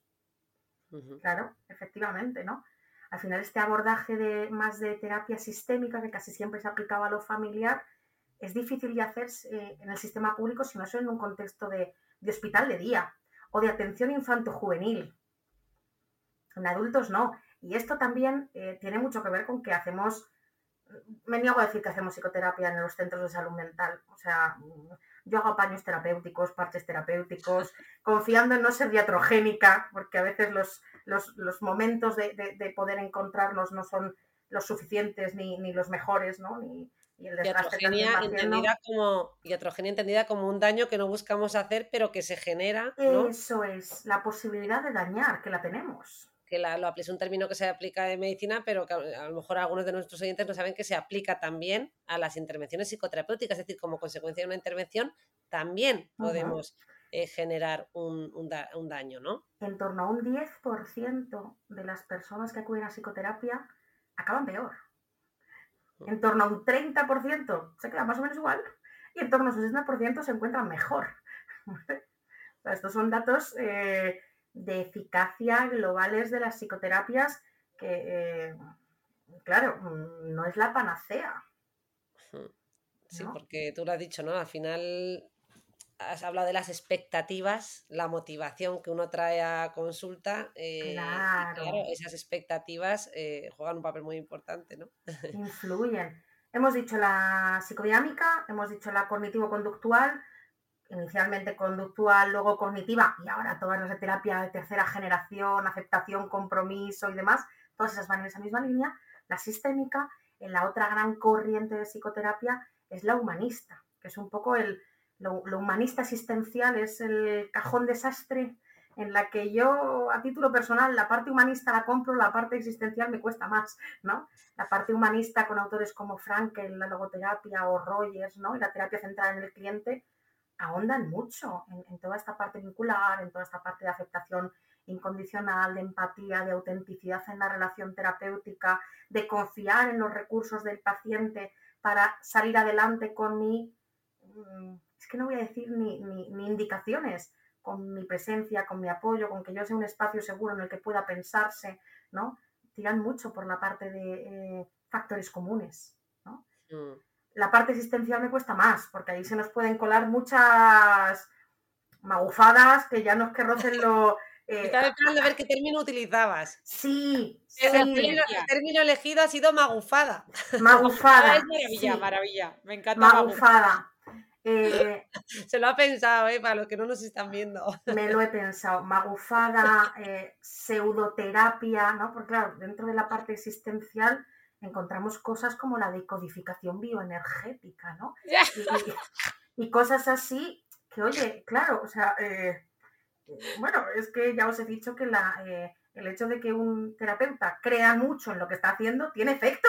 Claro, efectivamente, ¿no? Al final este abordaje de más de terapia sistémica, que casi siempre se aplicaba a lo familiar, es difícil de hacer eh, en el sistema público si no es en un contexto de hospital de día, o de atención infanto-juvenil. En adultos no. Y esto también eh, tiene mucho que ver con que hacemos, me niego a decir que hacemos psicoterapia en los centros de salud mental. O sea, yo hago paños terapéuticos, parches terapéuticos, [laughs] confiando en no ser diatrogénica, porque a veces los, los, momentos de, poder encontrarlos no son los suficientes ni, los mejores, ¿no? Ni, y el heterogénea entendida como y heterogénea entendida como un daño que no buscamos hacer, pero que se genera, ¿no? Eso es, la posibilidad de dañar, que la tenemos. Que la- lo apl- es un término que se aplica en medicina, pero que a, a lo mejor algunos de nuestros oyentes no saben que se aplica también a las intervenciones psicoterapéuticas, es decir, como consecuencia de una intervención también podemos eh, generar un, un da- un daño, ¿no? En torno a un 10% de las personas que acuden a psicoterapia acaban peor. En torno a un 30% se queda más o menos igual y en torno a un 60% se encuentran mejor. [laughs] O sea, estos son datos eh, de eficacia globales de las psicoterapias que, eh, claro, mm, no es la panacea. Sí, ¿no? porque tú lo has dicho, ¿no? Al final has hablado de las expectativas, la motivación que uno trae a consulta. eh, Claro. claro, esas expectativas eh, juegan un papel muy importante, ¿no? [laughs] influyen. Hemos dicho la psicodinámica, hemos dicho la cognitivo-conductual, inicialmente conductual, luego cognitiva y ahora todas las de terapia de tercera generación, aceptación, compromiso y demás, todas esas van en esa misma línea. La sistémica, en la otra gran corriente de psicoterapia, es la humanista, que es un poco el, lo, humanista existencial, es el cajón desastre en la que yo, a título personal, la parte humanista la compro, la parte existencial me cuesta más, ¿no? La parte humanista con autores como Frankel, la logoterapia o Rogers, ¿no? Y la terapia centrada en el cliente, ahondan mucho en, en toda esta parte vincular, en toda esta parte de aceptación incondicional, de empatía, de autenticidad en la relación terapéutica, de confiar en los recursos del paciente para salir adelante con mi, mm, es que no voy a decir ni, ni- ni indicaciones, con mi presencia, con mi apoyo, con que yo sea un espacio seguro en el que pueda pensarse, ¿no? Tiran mucho por la parte de eh, factores comunes, ¿no? Mm. La parte existencial me cuesta más, porque ahí se nos pueden colar muchas magufadas que ya no es que rocen lo... [laughs] eh, Estaba esperando a ver qué término utilizabas. sí, sí, El término, el término elegido ha sido magufada. magufada. [laughs] Es maravilla, sí, maravilla. Me encanta Magufada. magufada. Eh, [laughs] Se lo ha pensado, ¿eh? Para los que no nos están viendo. me lo he pensado, magufada, eh, pseudoterapia, ¿no? Porque claro, dentro de la parte existencial encontramos cosas como la decodificación bioenergética, ¿no? [laughs] Y, cosas así que, oye, claro, o sea, eh, bueno, es que ya os he dicho que la, el hecho de que un terapeuta crea mucho en lo que está haciendo tiene efecto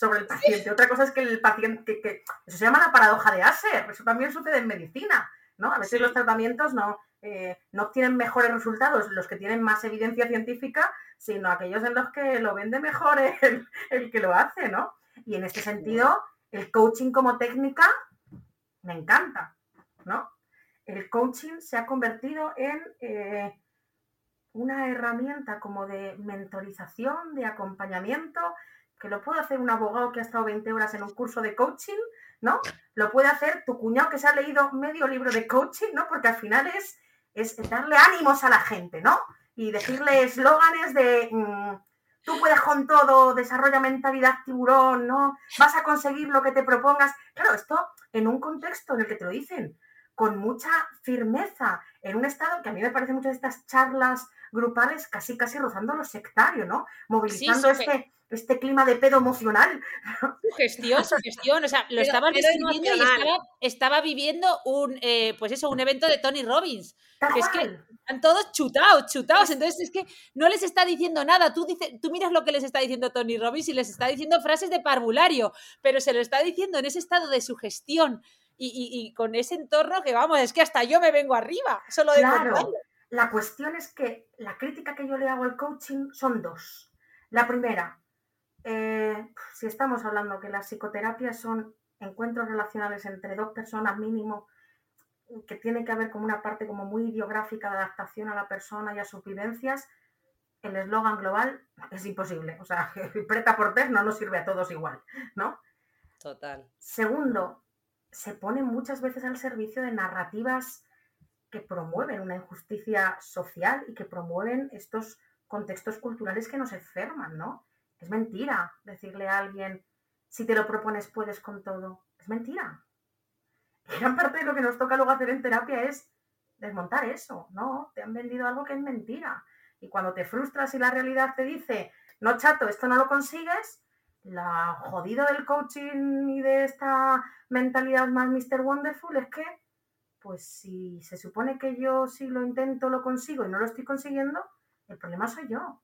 sobre el paciente. Otra cosa es que el paciente, que, que- eso se llama la paradoja de Asher, eso también sucede en medicina, ¿no? A veces Sí. los tratamientos no, eh, no obtienen mejores resultados los que tienen más evidencia científica, sino aquellos en los que lo vende mejor el, el que lo hace, ¿no? Y en este sentido, el coaching como técnica me encanta, ¿no? El coaching se ha convertido en eh, una herramienta como de mentorización, de acompañamiento, que lo puede hacer un abogado que ha estado 20 horas en un curso de coaching, ¿no? Lo puede hacer tu cuñado que se ha leído medio libro de coaching, ¿no? Porque al final es, es darle ánimos a la gente, ¿no? Y decirle eslóganes de mm, tú puedes con todo, desarrolla mentalidad tiburón, ¿no? Vas a conseguir lo que te propongas. Claro, esto en un contexto en el que te lo dicen con mucha firmeza, en un estado que a mí me parece muchas de estas charlas grupales casi casi rozando lo sectario, ¿no? Movilizando este, este clima de pedo emocional. Sugestión, sugestión. O sea, lo Pero- estabas describiendo y estaba, estaba viviendo un, eh, pues eso, un evento de Tony Robbins. Que es que están todos chutados, chutados. Entonces es que no les está diciendo nada. Tú, dices, tú miras lo que les está diciendo Tony Robbins y les está diciendo frases de parvulario, pero se lo está diciendo en ese estado de sugestión y, y- y con ese entorno que vamos, es que hasta yo me vengo arriba. Solo de Claro. contarlo. La cuestión es que la crítica que yo le hago al coaching son dos. La primera, eh, si estamos hablando que las psicoterapias son encuentros relacionales entre dos personas mínimo, que tiene que haber como una parte como muy ideográfica de adaptación a la persona y a sus vivencias, el eslogan global es imposible. O sea, [laughs] preta por no nos sirve a todos igual, ¿no? Total. Segundo, se pone muchas veces al servicio de narrativas que promueven una injusticia social y que promueven estos contextos culturales que nos enferman, ¿no? Es mentira decirle a alguien, si te lo propones puedes con todo. Es mentira. Gran [laughs] parte de lo que nos toca luego hacer en terapia es desmontar eso, ¿no? Te han vendido algo que es mentira. Y cuando te frustras y la realidad te dice, no chato, esto no lo consigues, la jodido del coaching y de esta mentalidad más Mr. Wonderful es que, pues si se supone que yo si lo intento lo consigo y no lo estoy consiguiendo, el problema soy yo.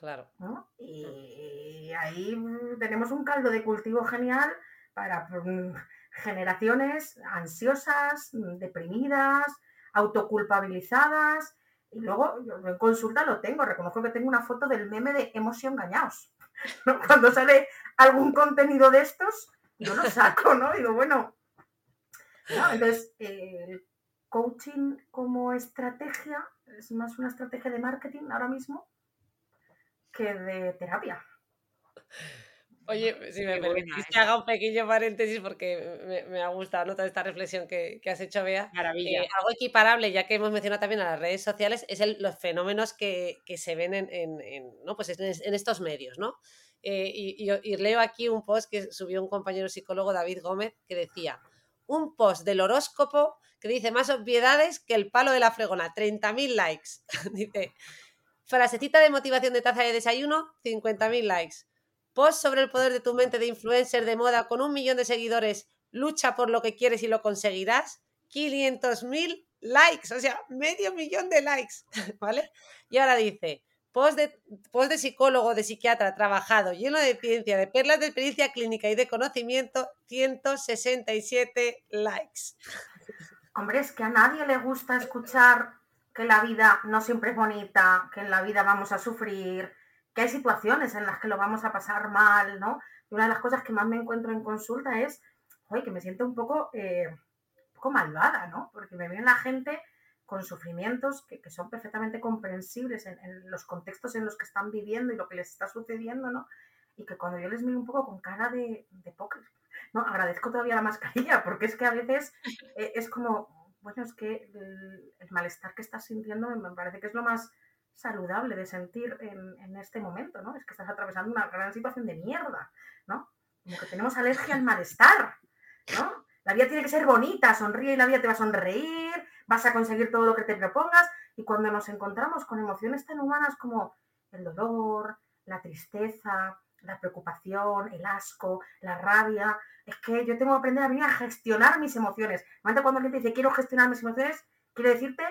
Claro. Y ahí tenemos un caldo de cultivo genial para mm, generaciones ansiosas, deprimidas, autoculpabilizadas. Y luego yo en consulta lo tengo, reconozco que tengo una foto del meme de hemos sido engañados. [laughs] Cuando sale algún contenido de estos, yo lo saco, ¿no? Digo, bueno. Entonces, el coaching como estrategia es más una estrategia de marketing ahora mismo que de terapia. Oye, si me permitís que haga un pequeño paréntesis porque me, ha gustado toda esta reflexión que, has hecho, Bea. Maravilla. Eh, algo equiparable, ya que hemos mencionado también a las redes sociales, es los fenómenos que, se ven en, ¿no? pues en, estos medios, ¿no? Eh, y, leo aquí un post que subió un compañero psicólogo, David Gómez, que decía, un post del horóscopo que dice más obviedades que el palo de la fregona, 30.000 likes. [laughs] dice, frasecita de motivación de taza de desayuno, 50.000 likes Post sobre el poder de tu mente de influencer de moda con un millón de seguidores. Lucha por lo que quieres y lo conseguirás. 500.000 likes, o sea, medio millón de likes, [laughs] ¿vale? Y ahora dice, post de, post de psicólogo, de psiquiatra, trabajado, lleno de ciencia, de perlas de experiencia clínica y de conocimiento, 167 likes. Hombre, es que a nadie le gusta escuchar que la vida no siempre es bonita, que en la vida vamos a sufrir, que hay situaciones en las que lo vamos a pasar mal, ¿no? Y una de las cosas que más me encuentro en consulta es, oye, que me siento un poco, eh, un poco malvada, ¿no? Porque me viene la gente con sufrimientos que, son perfectamente comprensibles en, los contextos en los que están viviendo y lo que les está sucediendo, ¿no? Y que cuando yo les miro un poco con cara de, de ¿no? Agradezco todavía la mascarilla, porque es que a veces eh, es como, bueno, es que el, malestar que estás sintiendo me parece que es lo más saludable de sentir en, este momento, ¿no? Es que estás atravesando una gran situación de mierda, ¿no? Como que tenemos alergia al malestar, ¿no? La vida tiene que ser bonita, sonríe y la vida te va a sonreír, vas a conseguir todo lo que te propongas y cuando nos encontramos con emociones tan humanas como el dolor, la tristeza, la preocupación, el asco, la rabia, es que yo tengo que aprender a venir a gestionar mis emociones. Cuando alguien te dice quiero gestionar mis emociones, quiere decirte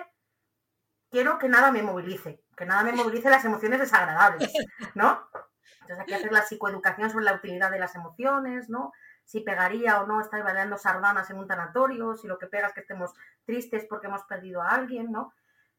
quiero que nada me movilice, que nada me movilice las emociones desagradables, ¿no? Entonces aquí hacer la psicoeducación sobre la utilidad de las emociones, ¿no? Si pegaría o no estar bailando sardanas en un tanatorio, si lo que pega es que estemos tristes porque hemos perdido a alguien, ¿no?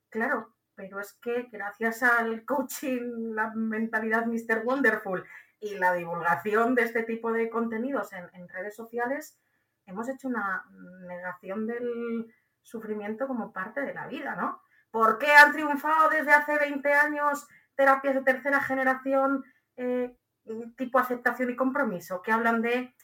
Claro, pero es que gracias al coaching, la mentalidad Mr. Wonderful y la divulgación de este tipo de contenidos en, redes sociales, hemos hecho una negación del sufrimiento como parte de la vida, ¿no? ¿Por qué han triunfado desde hace 20 años terapias de tercera generación eh, tipo aceptación y compromiso? Que hablan de,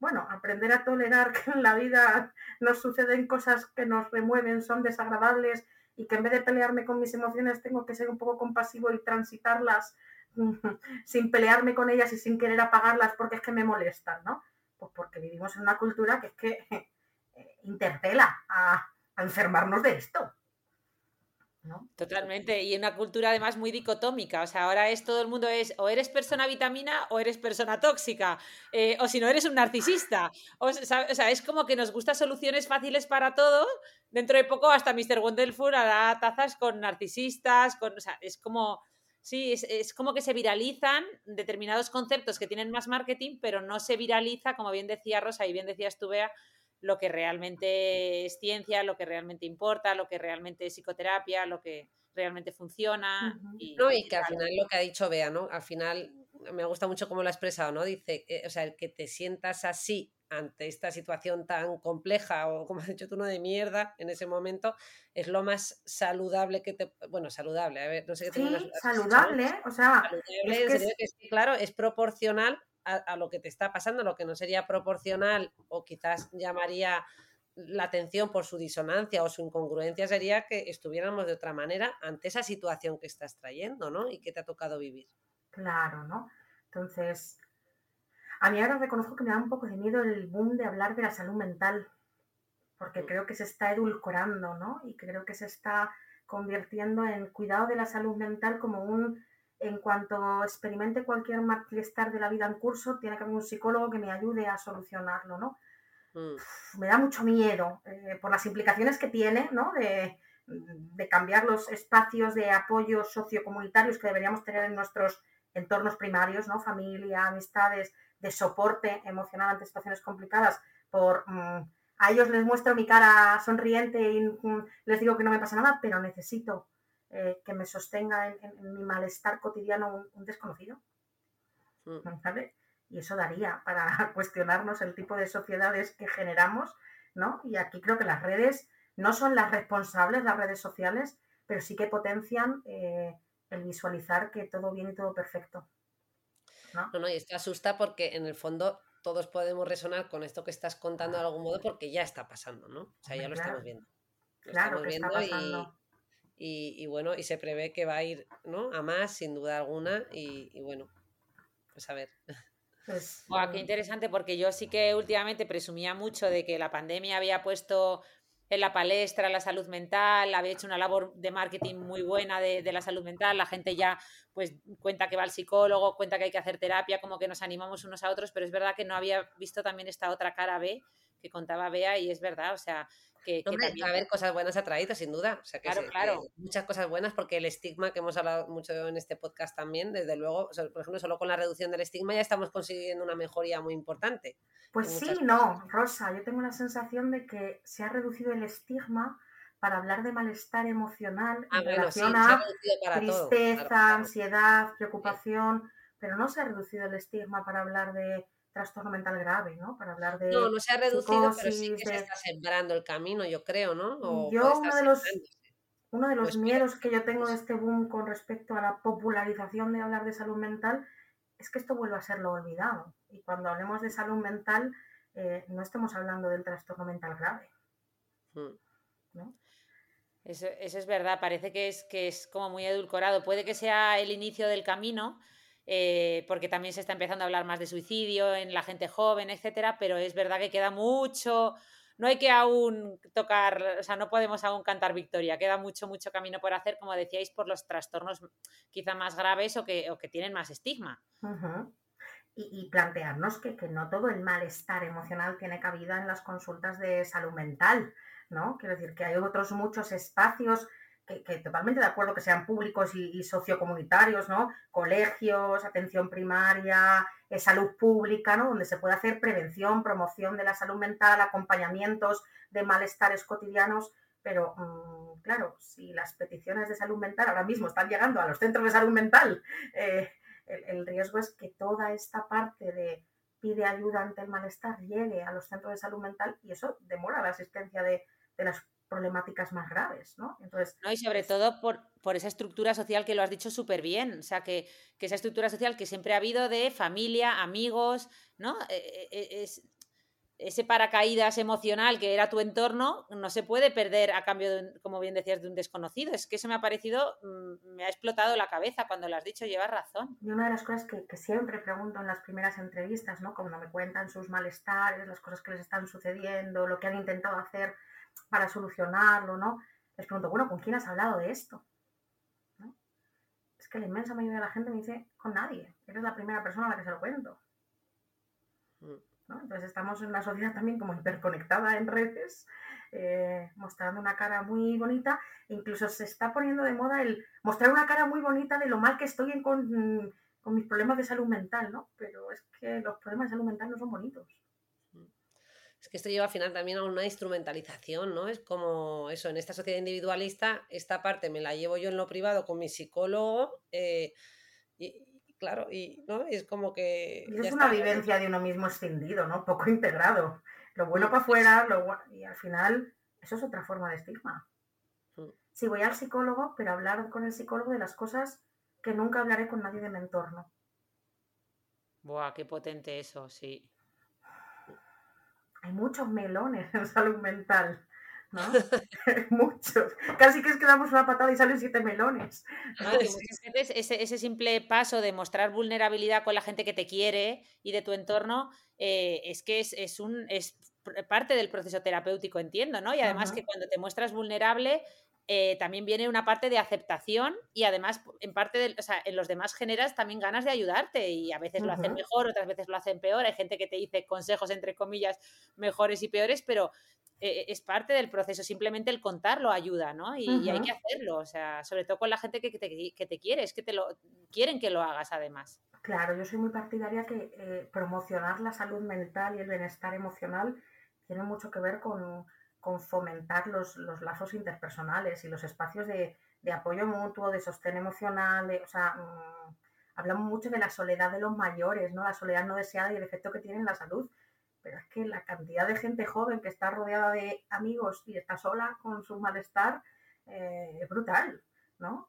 bueno, aprender a tolerar que en la vida nos suceden cosas que nos remueven, son desagradables y que en vez de pelearme con mis emociones tengo que ser un poco compasivo y transitarlas [laughs] sin pelearme con ellas y sin querer apagarlas porque es que me molestan, ¿no? Pues porque vivimos en una cultura que es que [laughs] eh, interpela a enfermarnos de esto. Totalmente, y una cultura además muy dicotómica, o sea, ahora es todo el mundo es o eres persona vitamina o eres persona tóxica, eh, o si no eres un narcisista, o, sea, es como que nos gustan soluciones fáciles para todo, dentro de poco hasta Mr. Wonderful hará tazas con narcisistas, o sea, es como, sí, es, es como que se viralizan determinados conceptos que tienen más marketing, pero no se viraliza, como bien decía Rosa y bien decías tú, Bea, lo que realmente es ciencia, lo que realmente importa, lo que realmente es psicoterapia, lo que realmente funciona. y, no, y que al final lo que ha dicho Bea, ¿no? Al final me gusta mucho cómo lo ha expresado, ¿no? Dice, eh, o sea, el que te sientas así ante esta situación tan compleja o [laughs] como has dicho tú, no de mierda en ese momento, es lo más saludable que te... Bueno, saludable, a ver, no sé qué Sí, saludable, o sea... Saludable, claro, es proporcional a, lo que te está pasando, lo que no sería proporcional o quizás llamaría la atención por su disonancia o su incongruencia sería que estuviéramos de otra manera ante esa situación que estás trayendo, ¿no? Y que te ha tocado vivir. Claro, ¿no? Entonces, a mí ahora reconozco que me da un poco de miedo el boom de hablar de la salud mental, porque creo que se está edulcorando, ¿no? Y creo que se está convirtiendo en cuidado de la salud mental como un en cuanto experimente cualquier malestar de la vida en curso, tiene que haber un psicólogo que me ayude a solucionarlo, ¿no? Mm. Me da mucho miedo eh, por las implicaciones que tiene, ¿no? De, de cambiar los espacios de apoyo sociocomunitarios que deberíamos tener en nuestros entornos primarios, ¿no? Familia, amistades, de soporte emocional ante situaciones complicadas, por mm, a ellos les muestro mi cara sonriente y mm, les digo que no me pasa nada, pero necesito eh, que me sostenga en, mi malestar cotidiano un, desconocido. Mm. Y eso daría para [laughs] cuestionarnos el tipo de sociedades que generamos, ¿no? Y aquí creo que las redes no son las responsables, las redes sociales, pero sí que potencian eh, el visualizar que todo viene y todo perfecto. ¿No? no, y esto asusta porque en el fondo todos podemos resonar con esto que estás contando de algún modo porque ya está pasando, ¿no? O sea, ya lo estamos viendo. Lo claro, estamos viendo y, y, bueno, y se prevé que va a ir, ¿no? A más, sin duda alguna, y, bueno, pues a ver. Pues, qué interesante, porque yo sí que últimamente presumía mucho de que la pandemia había puesto en la palestra la salud mental, había hecho una labor de marketing muy buena de, la salud mental, la gente ya pues cuenta que va al psicólogo, cuenta que hay que hacer terapia, como que nos animamos unos a otros, pero es verdad que no había visto también esta otra cara B que contaba Bea y es verdad, o sea, que, también... a haber cosas buenas ha traído, sin duda. O sea, que, claro, claro. muchas cosas buenas porque el estigma que hemos hablado mucho en este podcast también, desde luego, por ejemplo, solo con la reducción del estigma ya estamos consiguiendo una mejoría muy importante. Pues sí, no, Rosa, yo tengo la sensación de que se ha reducido el estigma para hablar de malestar emocional ah, en relación a tristeza, ansiedad, preocupación, pero no se ha reducido el estigma para hablar de trastorno mental grave, ¿no? Para hablar de. No, no se ha reducido, pero sí que se está sembrando el camino, yo creo, ¿no? yo, uno de los, uno de los pues miedos que yo tengo de este boom con respecto a la popularización de hablar de salud mental es que esto vuelva a ser lo olvidado. Y cuando hablemos de salud mental, eh, no estemos hablando del trastorno mental grave. Hmm. ¿no? Eso, eso, es verdad, parece que es, que es como muy edulcorado. Puede que sea el inicio del camino, eh, porque también se está empezando a hablar más de suicidio en la gente joven, etcétera, pero es verdad que queda mucho, no hay que aún tocar, o sea, no podemos aún cantar victoria, queda mucho, mucho camino por hacer, como decíais, por los trastornos quizá más graves o que, o que tienen más estigma. y, plantearnos que, que, no todo el malestar emocional tiene cabida en las consultas de salud mental, ¿no? Quiero decir que hay otros muchos espacios que, totalmente de acuerdo que sean públicos y, sociocomunitarios, ¿no? Colegios, atención primaria, eh, salud pública, ¿no? Donde se puede hacer prevención, promoción de la salud mental, acompañamientos de malestares cotidianos, pero mm, claro, si las peticiones de salud mental ahora mismo están llegando a los centros de salud mental, [laughs] eh, el, riesgo es que toda esta parte de pide ayuda ante el malestar llegue a los centros de salud mental y eso demora la asistencia de, de las problemáticas más graves, ¿no? Entonces, no, y sobre todo por, por esa estructura social que lo has dicho súper bien, o sea, que, que, esa estructura social que siempre ha habido de familia, amigos, ¿no? E, e, e, es, ese paracaídas emocional que era tu entorno no se puede perder a cambio, de, como bien decías, de un desconocido. Es que eso me ha parecido, mm, me ha explotado la cabeza cuando lo has dicho, llevas razón. Y una de las cosas que, que, siempre pregunto en las primeras entrevistas, ¿no? Cuando me cuentan sus malestares, las cosas que les están sucediendo, lo que han intentado hacer para solucionarlo, ¿no? Les pregunto, bueno, ¿con quién has hablado de esto? Es que la inmensa mayoría de la gente me dice, con nadie, eres la primera persona a la que se lo cuento. Mm. Entonces estamos en una sociedad también como hiperconectada en redes, eh, mostrando una cara muy bonita, e incluso se está poniendo de moda el mostrar una cara muy bonita de lo mal que estoy con, con mis problemas de salud mental, ¿no? Pero es que los problemas de salud mental no son bonitos es que esto lleva al final también a una instrumentalización, ¿no? Es como eso, en esta sociedad individualista, esta parte me la llevo yo en lo privado con mi psicólogo, eh, y, claro, y ¿no? es como que... es una vivencia de uno mismo extendido, ¿no? Poco integrado. Lo bueno para afuera, y al final, eso es otra forma de estigma. Mm. Si voy al psicólogo, pero hablar con el psicólogo de las cosas que nunca hablaré con nadie de mi entorno. Buah, qué potente eso, sí hay muchos melones en [laughs] salud mental. ¿no? [laughs] Muchos. Casi que es que damos una patada y salen siete melones. ese, ese, simple paso de mostrar vulnerabilidad con la gente que te quiere y de tu entorno eh, es que es, un, es parte del proceso terapéutico, entiendo, ¿no? Y además que cuando te muestras vulnerable, eh, también viene una parte de aceptación y además en parte de, o sea, en los demás generas también ganas de ayudarte y a veces lo hacen mejor, otras veces lo hacen peor, hay gente que te dice consejos entre comillas mejores y peores, pero eh, es parte del proceso, simplemente el contarlo ayuda, ¿no? Y, hay que hacerlo, o sea, sobre todo con la gente que, te, que te quiere, es que te lo quieren que lo hagas además. Claro, yo soy muy partidaria que eh, promocionar la salud mental y el bienestar emocional tiene mucho que ver con con fomentar los, lazos interpersonales y los espacios de, apoyo mutuo, de sostén emocional, o sea, mm, hablamos mucho de la soledad de los mayores, ¿no? La soledad no deseada y el efecto que tiene en la salud, pero es que la cantidad de gente joven que está rodeada de amigos y está sola con su malestar eh, es brutal, ¿no?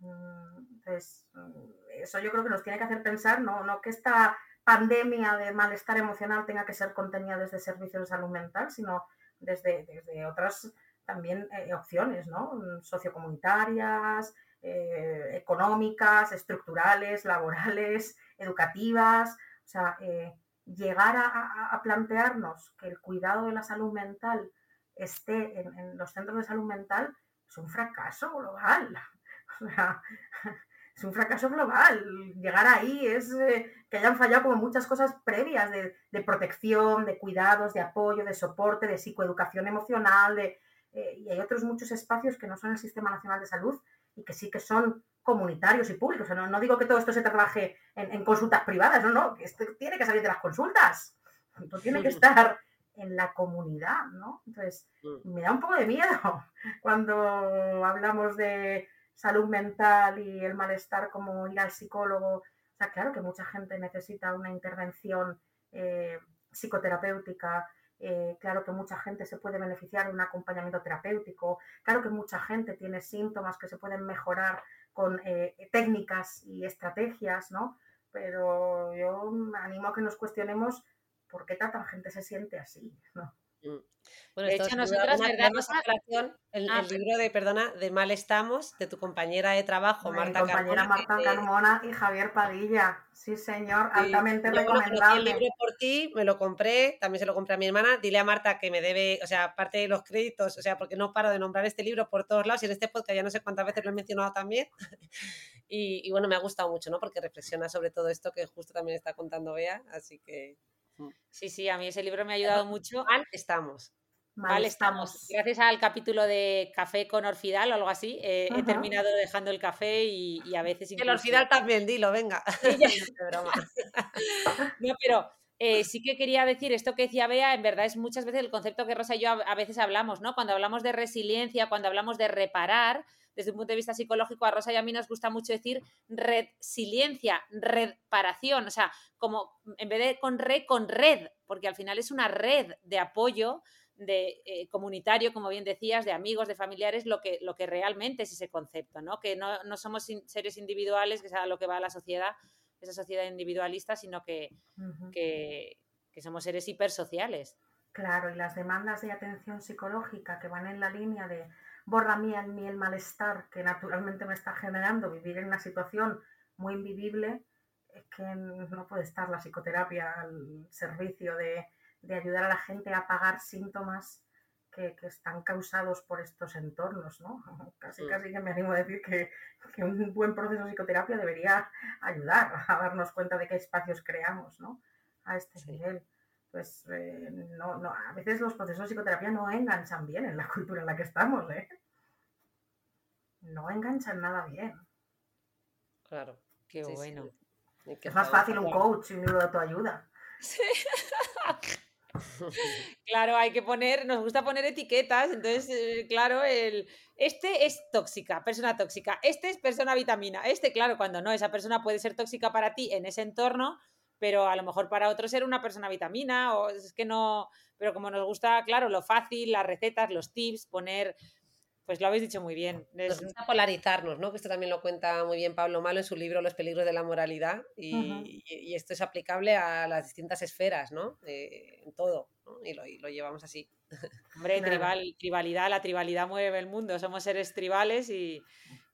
Mm, entonces, mm, eso yo creo que nos tiene que hacer pensar, no, no que esta pandemia de malestar emocional tenga que ser contenida desde servicios de salud mental, sino desde, desde otras también eh, opciones, ¿no? Sociocomunitarias, eh, económicas, estructurales, laborales, [laughs] educativas. O sea, eh, llegar a, plantearnos que el cuidado de la salud mental esté en, los centros de salud mental es un fracaso global. [laughs] O sea, es un fracaso global. Llegar ahí es eh, que hayan fallado como muchas cosas previas de, protección, de cuidados, de apoyo, de soporte, de psicoeducación emocional, de, eh, y hay otros muchos espacios que no son el Sistema Nacional de Salud y que sí que son comunitarios y públicos. no, digo que todo esto se trabaje en, consultas privadas, no, no, esto tiene que salir de las consultas. Esto tiene que estar en la comunidad, ¿no? Entonces, mm. me da un poco de miedo [laughs] cuando hablamos de salud mental y el malestar como ir al psicólogo. O sea, claro que mucha gente necesita una intervención eh, psicoterapéutica, eh, claro que mucha gente se puede beneficiar de un acompañamiento terapéutico, claro que mucha gente tiene síntomas que se pueden mejorar con eh, técnicas y estrategias, ¿no? Pero yo animo a que nos cuestionemos por qué tanta gente se siente así, ¿no? Mm. Bueno, de hecho, nosotras, ¿verdad? el, ah, el, libro de, perdona, de Mal Estamos, de tu compañera de trabajo, Marta compañera Marta Carmona y Javier Padilla. Sí, señor, altamente recomendable. el libro por ti, me lo compré, también se lo compré a mi hermana. Dile a Marta que me debe, o sea, parte de los créditos, o sea, porque no paro de nombrar este libro por todos lados y en este podcast ya no sé cuántas veces lo he mencionado también. [laughs] y, y bueno, me ha gustado mucho, ¿no? Porque reflexiona sobre todo esto que justo también está contando Bea, así que. Sí, sí, a mí ese libro me ha ayudado mucho. Mal estamos. Mal, estamos. Gracias al capítulo de Café con Orfidal o algo así, eh, he terminado dejando el café y, a veces... El Orfidal también, dilo, venga. [laughs] [laughs] [laughs] no, pero eh, sí que quería decir esto que decía Bea, en verdad es muchas veces el concepto que Rosa y yo a, veces hablamos, ¿no? Cuando hablamos de resiliencia, cuando hablamos de reparar, desde un punto de vista psicológico, a Rosa y a mí nos gusta mucho decir resiliencia, reparación, o sea, como en vez de con re, con red, porque al final es una red de apoyo de eh, comunitario, como bien decías, de amigos, de familiares, lo que, lo que realmente es ese concepto, ¿no? Que no, somos seres individuales, que es a lo que va la sociedad, esa sociedad individualista, sino que, que, que somos seres hipersociales. Claro, y las demandas de atención psicológica que van en la línea de borra mí en mí el malestar que naturalmente me está generando vivir en una situación muy invivible, es que no puede estar la psicoterapia al servicio de, ayudar a la gente a pagar síntomas que, están causados por estos entornos, ¿no? [laughs] Casi, mm. casi que me animo a decir que, un buen proceso de psicoterapia debería ayudar a darnos cuenta de qué espacios creamos, ¿no? A este nivel pues eh, no, no, a veces los procesos de psicoterapia no enganchan bien en la cultura en la que estamos, ¿eh? No enganchan nada bien. Claro. Qué bueno. Es más fácil un coach y un libro de autoayuda. [laughs] claro, hay que poner, nos gusta poner etiquetas, entonces, eh, claro, el, este es tóxica, persona tóxica, este es persona vitamina, este, claro, cuando no, esa persona puede ser tóxica para ti en ese entorno, pero a lo mejor para otros ser una persona vitamina, o es que no, pero como nos gusta, claro, lo fácil, las recetas, los tips, poner, pues lo habéis dicho muy bien. Nos gusta polarizarnos, ¿no? Que esto también lo cuenta muy bien Pablo Malo en su libro Los peligros de la moralidad, y, esto es aplicable a las distintas esferas, ¿no? en todo, ¿no? Y lo, y lo llevamos así. [laughs] Hombre, tribal, tribalidad, la tribalidad mueve el mundo, somos seres tribales y,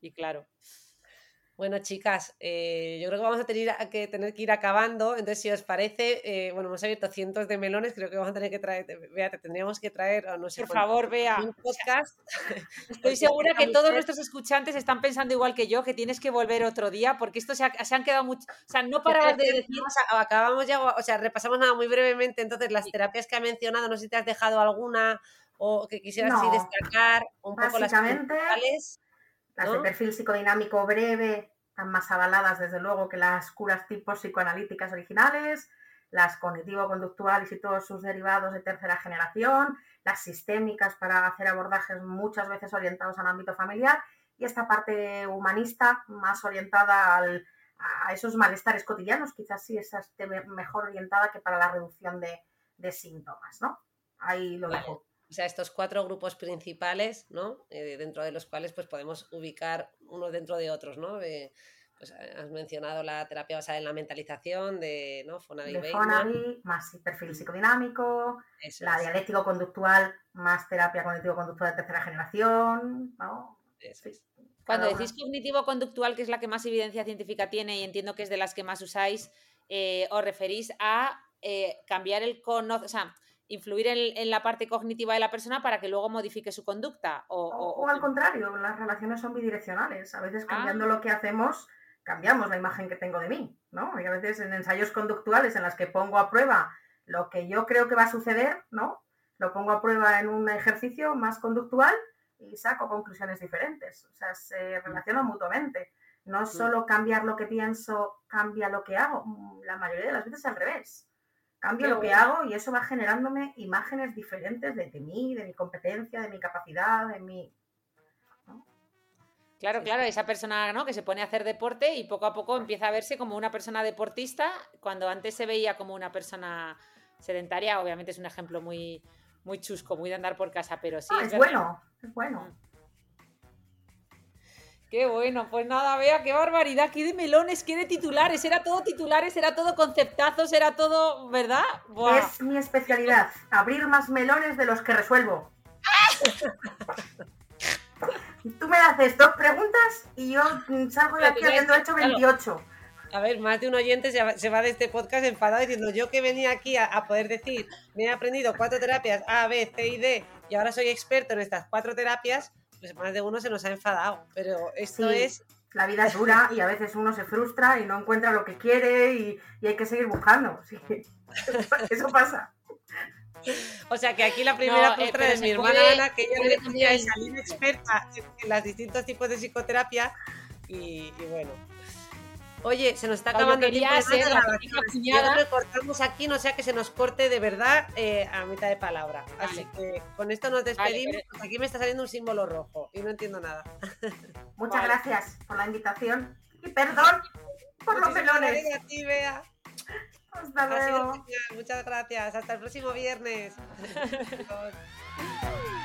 y claro. Bueno, chicas, eh, yo creo que vamos a tener que, tener que ir acabando. Entonces, si os parece, eh, bueno, hemos abierto cientos de melones. Creo que vamos a tener que traer, vea, te tendríamos que traer, no sé, por favor, vea. Un podcast. [laughs] Estoy segura que todos nuestros escuchantes están pensando igual que yo, que tienes que volver otro día, porque esto se, han quedado mucho. O sea, no parabas de decir. Acabamos ya, o sea, repasamos nada muy brevemente. Entonces, las terapias que ha mencionado, no sé si te has dejado alguna o que quisieras destacar un poco las principales. Las de perfil psicodinámico breve están más avaladas, desde luego, que las curas tipo psicoanalíticas originales, las cognitivo-conductuales y todos sus derivados de tercera generación, las sistémicas para hacer abordajes muchas veces orientados al ámbito familiar y esta parte humanista más orientada a esos malestares cotidianos, quizás sí es mejor orientada que para la reducción de, de síntomas, ¿no? Ahí lo dejo. O sea, estos cuatro grupos principales, ¿no? Eh, dentro de los cuales pues podemos ubicar unos dentro de otros, ¿no? pues has mencionado la terapia basada en la mentalización de ¿no? Fonavi, de más perfil psicodinámico, la dialéctico-conductual, más terapia cognitivo-conductual de tercera generación, ¿no? Cuando decís cognitivo-conductual, que es la que más evidencia científica tiene y entiendo que es de las que más usáis, eh, os referís a eh, cambiar el conocimiento, o sea, influir en, la parte cognitiva de la persona para que luego modifique su conducta. O, al contrario, las relaciones son bidireccionales. A veces cambiando ah. lo que hacemos, cambiamos la imagen que tengo de mí, ¿no? Y a veces en ensayos conductuales en las que pongo a prueba lo que yo creo que va a suceder, ¿no? Lo pongo a prueba en un ejercicio más conductual y saco conclusiones diferentes. O sea, se relacionan mutuamente. No solo cambiar lo que pienso, cambia lo que hago. La mayoría de las veces al revés. Cambio lo que hago y eso va generándome imágenes diferentes de, mí, de mi competencia, de mi capacidad, de mi... Claro, claro, esa persona ¿no? que se pone a hacer deporte y poco a poco empieza a verse como una persona deportista, cuando antes se veía como una persona sedentaria, obviamente es un ejemplo muy, muy chusco, muy de andar por casa, pero sí. Ah, es, bueno, es bueno. Qué bueno, pues nada, vea, qué barbaridad, qué de melones, qué de titulares, era todo titulares, era todo conceptazos, era todo, ¿verdad? Es mi especialidad, abrir más melones de los que resuelvo. Tú me haces dos preguntas y yo salgo de aquí habiendo hecho 28. A ver, más de un oyente se va, de este podcast enfadado diciendo yo que venía aquí a, poder decir, me he aprendido cuatro terapias A, B, C y D y ahora soy experto en estas cuatro terapias, pues más de uno se nos ha enfadado, pero esto es... La vida es dura y a veces uno se frustra y no encuentra lo que quiere y, hay que seguir buscando. [laughs] Sí. Eso pasa. O sea que aquí la primera no, eh, de mi hermana Ana, que ella decía salir experta en, los distintos tipos de psicoterapia y bueno, Oye, se nos está acabando el tiempo de cortamos aquí, no sea que se nos corte de verdad eh, a mitad de palabra. Así que con esto nos despedimos. aquí me está saliendo un símbolo rojo y no entiendo nada. [laughs] Muchas gracias por la invitación y perdón por los melones. a ti, Bea. Hasta luego. Muchas gracias. Hasta el próximo viernes. [laughs]